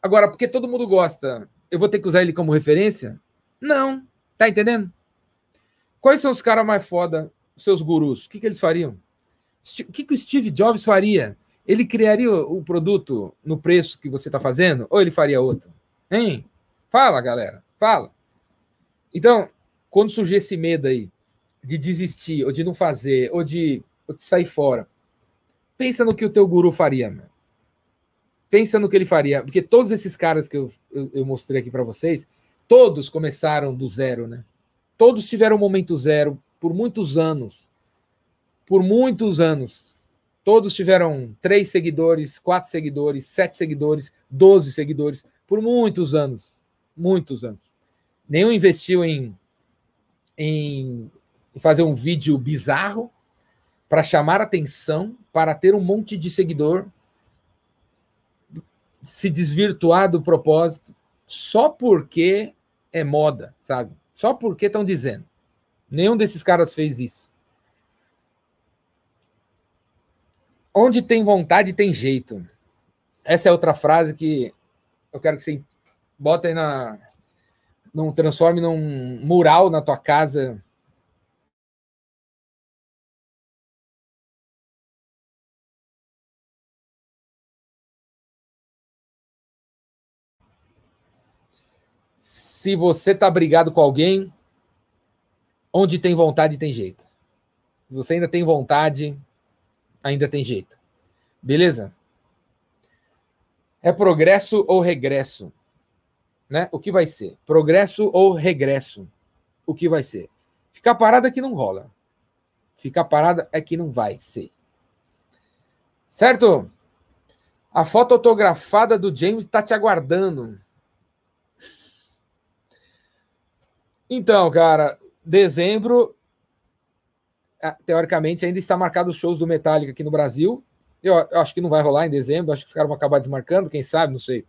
Agora, porque todo mundo gosta, eu vou ter que usar ele como referência? Não. Tá entendendo? Quais são os caras mais foda, seus gurus? O que, que eles fariam? O que, que o Steve Jobs faria? Ele criaria o produto no preço que você está fazendo? Ou ele faria outro? Hein? Fala, galera. Fala. Então, quando surgir esse medo aí de desistir, ou de não fazer, ou de, ou de sair fora, pensa no que o teu guru faria. Pensa no que ele faria. Porque todos esses caras que eu, eu, eu mostrei aqui para vocês, todos começaram do zero, né? Todos tiveram um momento zero por muitos anos. Por muitos anos. Todos tiveram três seguidores, quatro seguidores, sete seguidores, doze seguidores por muitos anos. Muitos anos. Nenhum investiu em, em fazer um vídeo bizarro para chamar atenção, para ter um monte de seguidor, se desvirtuar do propósito só porque é moda, sabe? Só porque estão dizendo. Nenhum desses caras fez isso. Onde tem vontade, tem jeito. Essa é outra frase que eu quero que você bota aí na. Não transforme num mural na tua casa. Se você tá brigado com alguém, onde tem vontade tem jeito. Se você ainda tem vontade, ainda tem jeito. Beleza? É progresso ou regresso? Né? O que vai ser? Progresso ou regresso? O que vai ser? Ficar parado é que não rola. Ficar parada é que não vai ser. Certo? A foto autografada do James está te aguardando. Então, cara, dezembro, teoricamente, ainda está marcado os shows do Metallica aqui no Brasil. Eu, eu, acho que não vai rolar em dezembro, acho que os caras vão acabar desmarcando, quem sabe, não sei.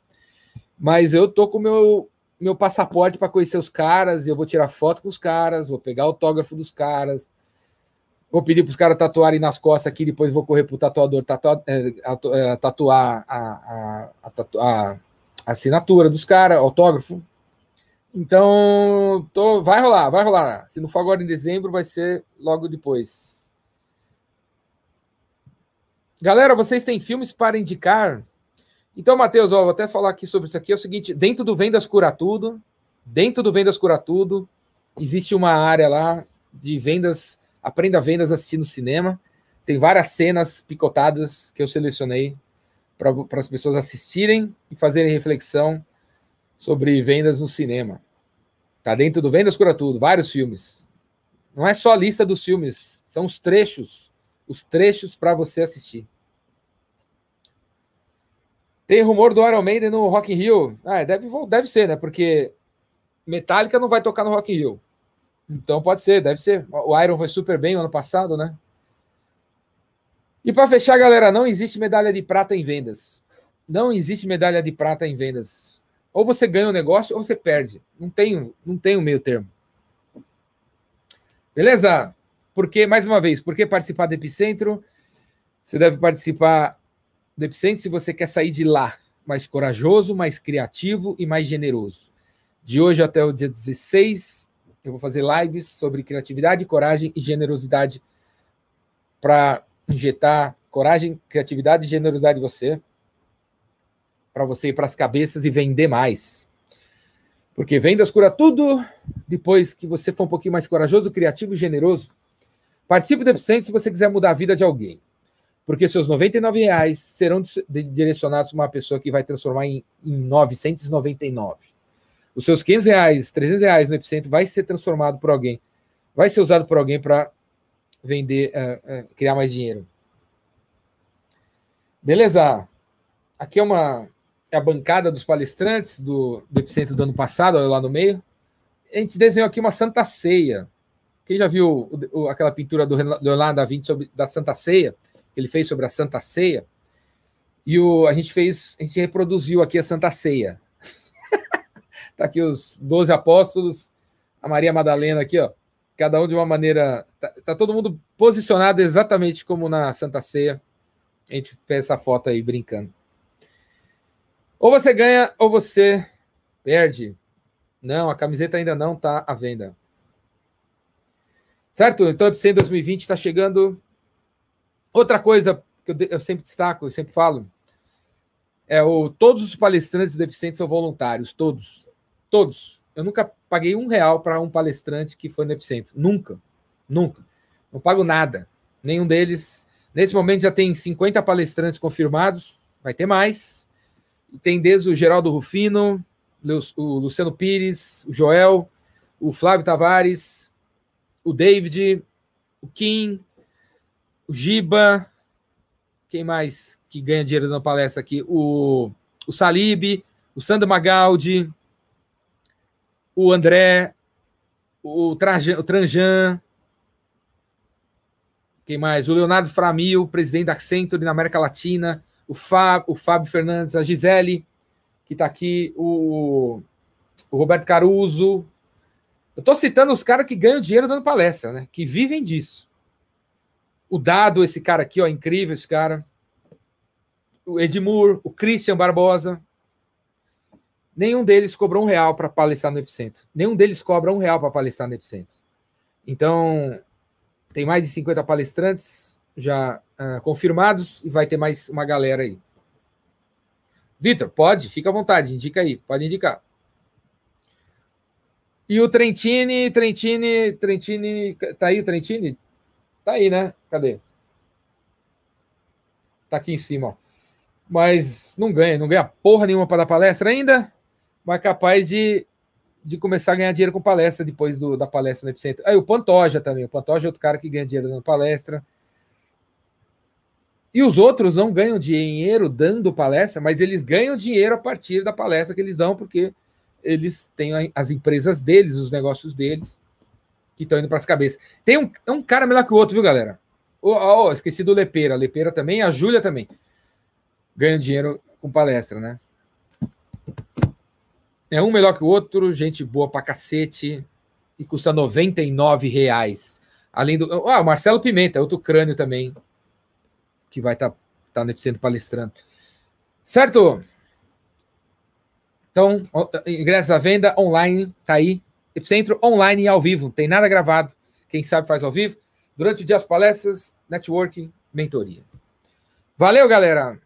Mas eu tô com meu meu passaporte para conhecer os caras, e eu vou tirar foto com os caras, vou pegar autógrafo dos caras, vou pedir para os caras tatuarem nas costas aqui, depois vou correr para o tatuador tatuar, é, é, tatuar a, a, a, a, assinatura dos caras, autógrafo. Então, tô, vai rolar, vai rolar. Se não for agora em dezembro, vai ser logo depois. Galera, vocês têm filmes para indicar? Então, Matheus, ó, vou até falar aqui sobre isso aqui. É o seguinte: dentro do Vendas Cura Tudo, dentro do Vendas Cura Tudo, existe uma área lá de vendas, aprenda vendas assistindo cinema. Tem várias cenas picotadas que eu selecionei para as pessoas assistirem e fazerem reflexão sobre vendas no cinema. Tá dentro do Vendas Cura Tudo, vários filmes. Não é só a lista dos filmes São os trechos, os trechos para você assistir. Tem rumor do Iron Maiden no Rock in Rio? Ah, deve, deve ser, né? Porque Metallica não vai tocar no Rock in Rio. Então pode ser, deve ser. O Iron foi super bem no ano passado, né? E para fechar, galera, não existe medalha de prata em vendas. Não existe medalha de prata em vendas. Ou você ganha o negócio ou você perde. Não tem, não tem um meio termo. Beleza? Porque, mais uma vez, por que participar do Epicentro? Você deve participar do Epicentro se você quer sair de lá mais corajoso, mais criativo e mais generoso. De hoje até o dia 16, eu vou fazer lives sobre criatividade, coragem e generosidade para injetar coragem, criatividade e generosidade em você, para você ir para as cabeças e vender mais. Porque vendas cura tudo. Depois que você for um pouquinho mais corajoso, criativo e generoso, participe do Epicentro se você quiser mudar a vida de alguém. Porque seus 99 reais serão direcionados para uma pessoa que vai transformar em, em 999. Os seus 500 reais, 300 reais no Epicentro vai ser transformado por alguém, vai ser usado por alguém para vender, uh, uh, criar mais dinheiro. Beleza? Aqui é uma a bancada dos palestrantes do, do Epicentro do ano passado, lá no meio. A gente desenhou aqui uma Santa Ceia. Quem já viu o, o, aquela pintura do Leonardo da Vinci sobre, da Santa Ceia? Ele fez sobre a Santa Ceia. E o, a gente fez, a gente reproduziu aqui a Santa Ceia. tá aqui os 12 apóstolos, a Maria Madalena aqui, ó cada um de uma maneira. Tá, tá, todo mundo posicionado exatamente como na Santa Ceia. A gente fez essa foto aí brincando. Ou você ganha ou você perde. Não, a camiseta ainda não está à venda. Certo? Então, Epicentro 2020 está chegando. Outra coisa que eu, eu, sempre destaco, eu sempre falo, é o todos os palestrantes do Epicentro são voluntários, todos. Todos. Eu nunca paguei um real para um palestrante que foi no Epicentro. Nunca. Nunca. Não pago nada. Nenhum deles. Nesse momento já tem 50 palestrantes confirmados. Vai ter mais. Tem desde o Geraldo Rufino, o Luciano Pires, o Joel, o Flávio Tavares, o David, o Kim, o Giba. Quem mais que ganha dinheiro na palestra aqui? O, o Salib, o Sandro Magaldi, o André, o, Trajan, o Tranjan, quem mais? O Leonardo Framil, presidente da Accenture na América Latina, o, Fábio, o Fábio Fernandes, a Gisele, que está aqui, o, o Roberto Caruso. Eu estou citando os caras que ganham dinheiro dando palestra, né? Que vivem disso. O Dado, esse cara aqui, ó, incrível esse cara. O Edmur, o Christian Barbosa. Nenhum deles cobrou um real para palestrar no Epicentro. Nenhum deles cobra um real para palestrar no Epicentro. Então, tem mais de 50 palestrantes já uh, confirmados e vai ter mais uma galera aí. Vitor, pode? Fica à vontade, indica aí, pode indicar. E o Trentini, Trentini, Trentini, tá aí o Trentini? Tá aí, né? Cadê? Tá aqui em cima, ó. Mas não ganha, não ganha porra nenhuma para dar palestra ainda mas capaz de, de começar a ganhar dinheiro com palestra depois do, da palestra no Epicentro. Aí o Pantoja também. O Pantoja é outro cara que ganha dinheiro dando palestra. E os outros não ganham dinheiro dando palestra, mas eles ganham dinheiro a partir da palestra que eles dão, porque eles têm as empresas deles, os negócios deles, que estão indo para as cabeças. Tem um, um cara melhor que o outro, viu, galera? Oh, oh, esqueci do Lepeira. Lepeira também, a Júlia também. Ganham dinheiro com palestra, né? É um melhor que o outro, gente boa pra cacete, e custa 99 reais. Além do. Ah, o Marcelo Pimenta, outro crânio também, que vai estar tá, tá no Epicentro palestrando. Certo? Então, ingressos à venda online, tá aí. Epicentro online e ao vivo, não tem nada gravado. Quem sabe faz ao vivo. Durante o dia as palestras, networking, mentoria. Valeu, galera!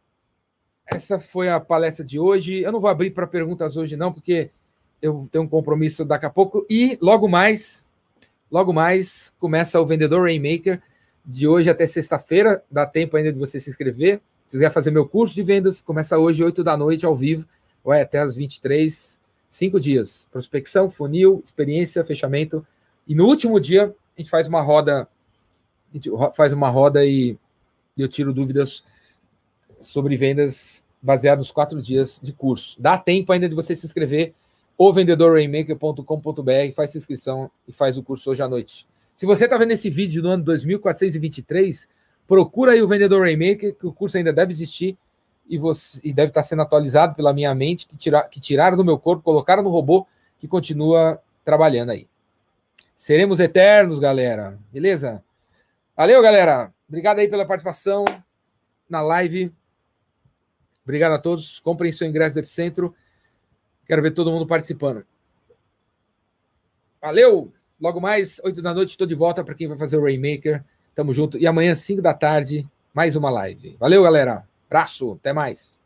essa foi a palestra de hoje. Eu não vou abrir para perguntas hoje, não, porque eu tenho um compromisso daqui a pouco. E logo mais, logo mais, começa o Vendedor Rainmaker de hoje até sexta-feira. Dá tempo ainda de você se inscrever. Se quiser fazer meu curso de vendas, começa hoje, 8 da noite, ao vivo, vai até as 23, cinco dias. Prospecção, funil, experiência, fechamento. E no último dia, a gente faz uma roda A gente faz uma roda e eu tiro dúvidas sobre vendas baseado nos quatro dias de curso. Dá tempo ainda de você se inscrever ou vendedorrainmaker.com.br, faz sua inscrição e faz o curso hoje à noite. Se você está vendo esse vídeo no ano 2423, procura aí o Vendedor Rainmaker, que o curso ainda deve existir e, você, e deve estar tá sendo atualizado pela minha mente, que, tira, que tiraram do meu corpo, colocaram no robô, que continua trabalhando aí. Seremos eternos, galera. Beleza? Valeu, galera. Obrigado aí pela participação na live. Obrigado a todos. Comprem seu ingresso do Epicentro. Quero ver todo mundo participando. Valeu! Logo mais, 8 da noite, estou de volta para quem vai fazer o Rainmaker. Tamo junto. E amanhã, 5 da tarde, mais uma live. Valeu, galera. Abraço. Até mais.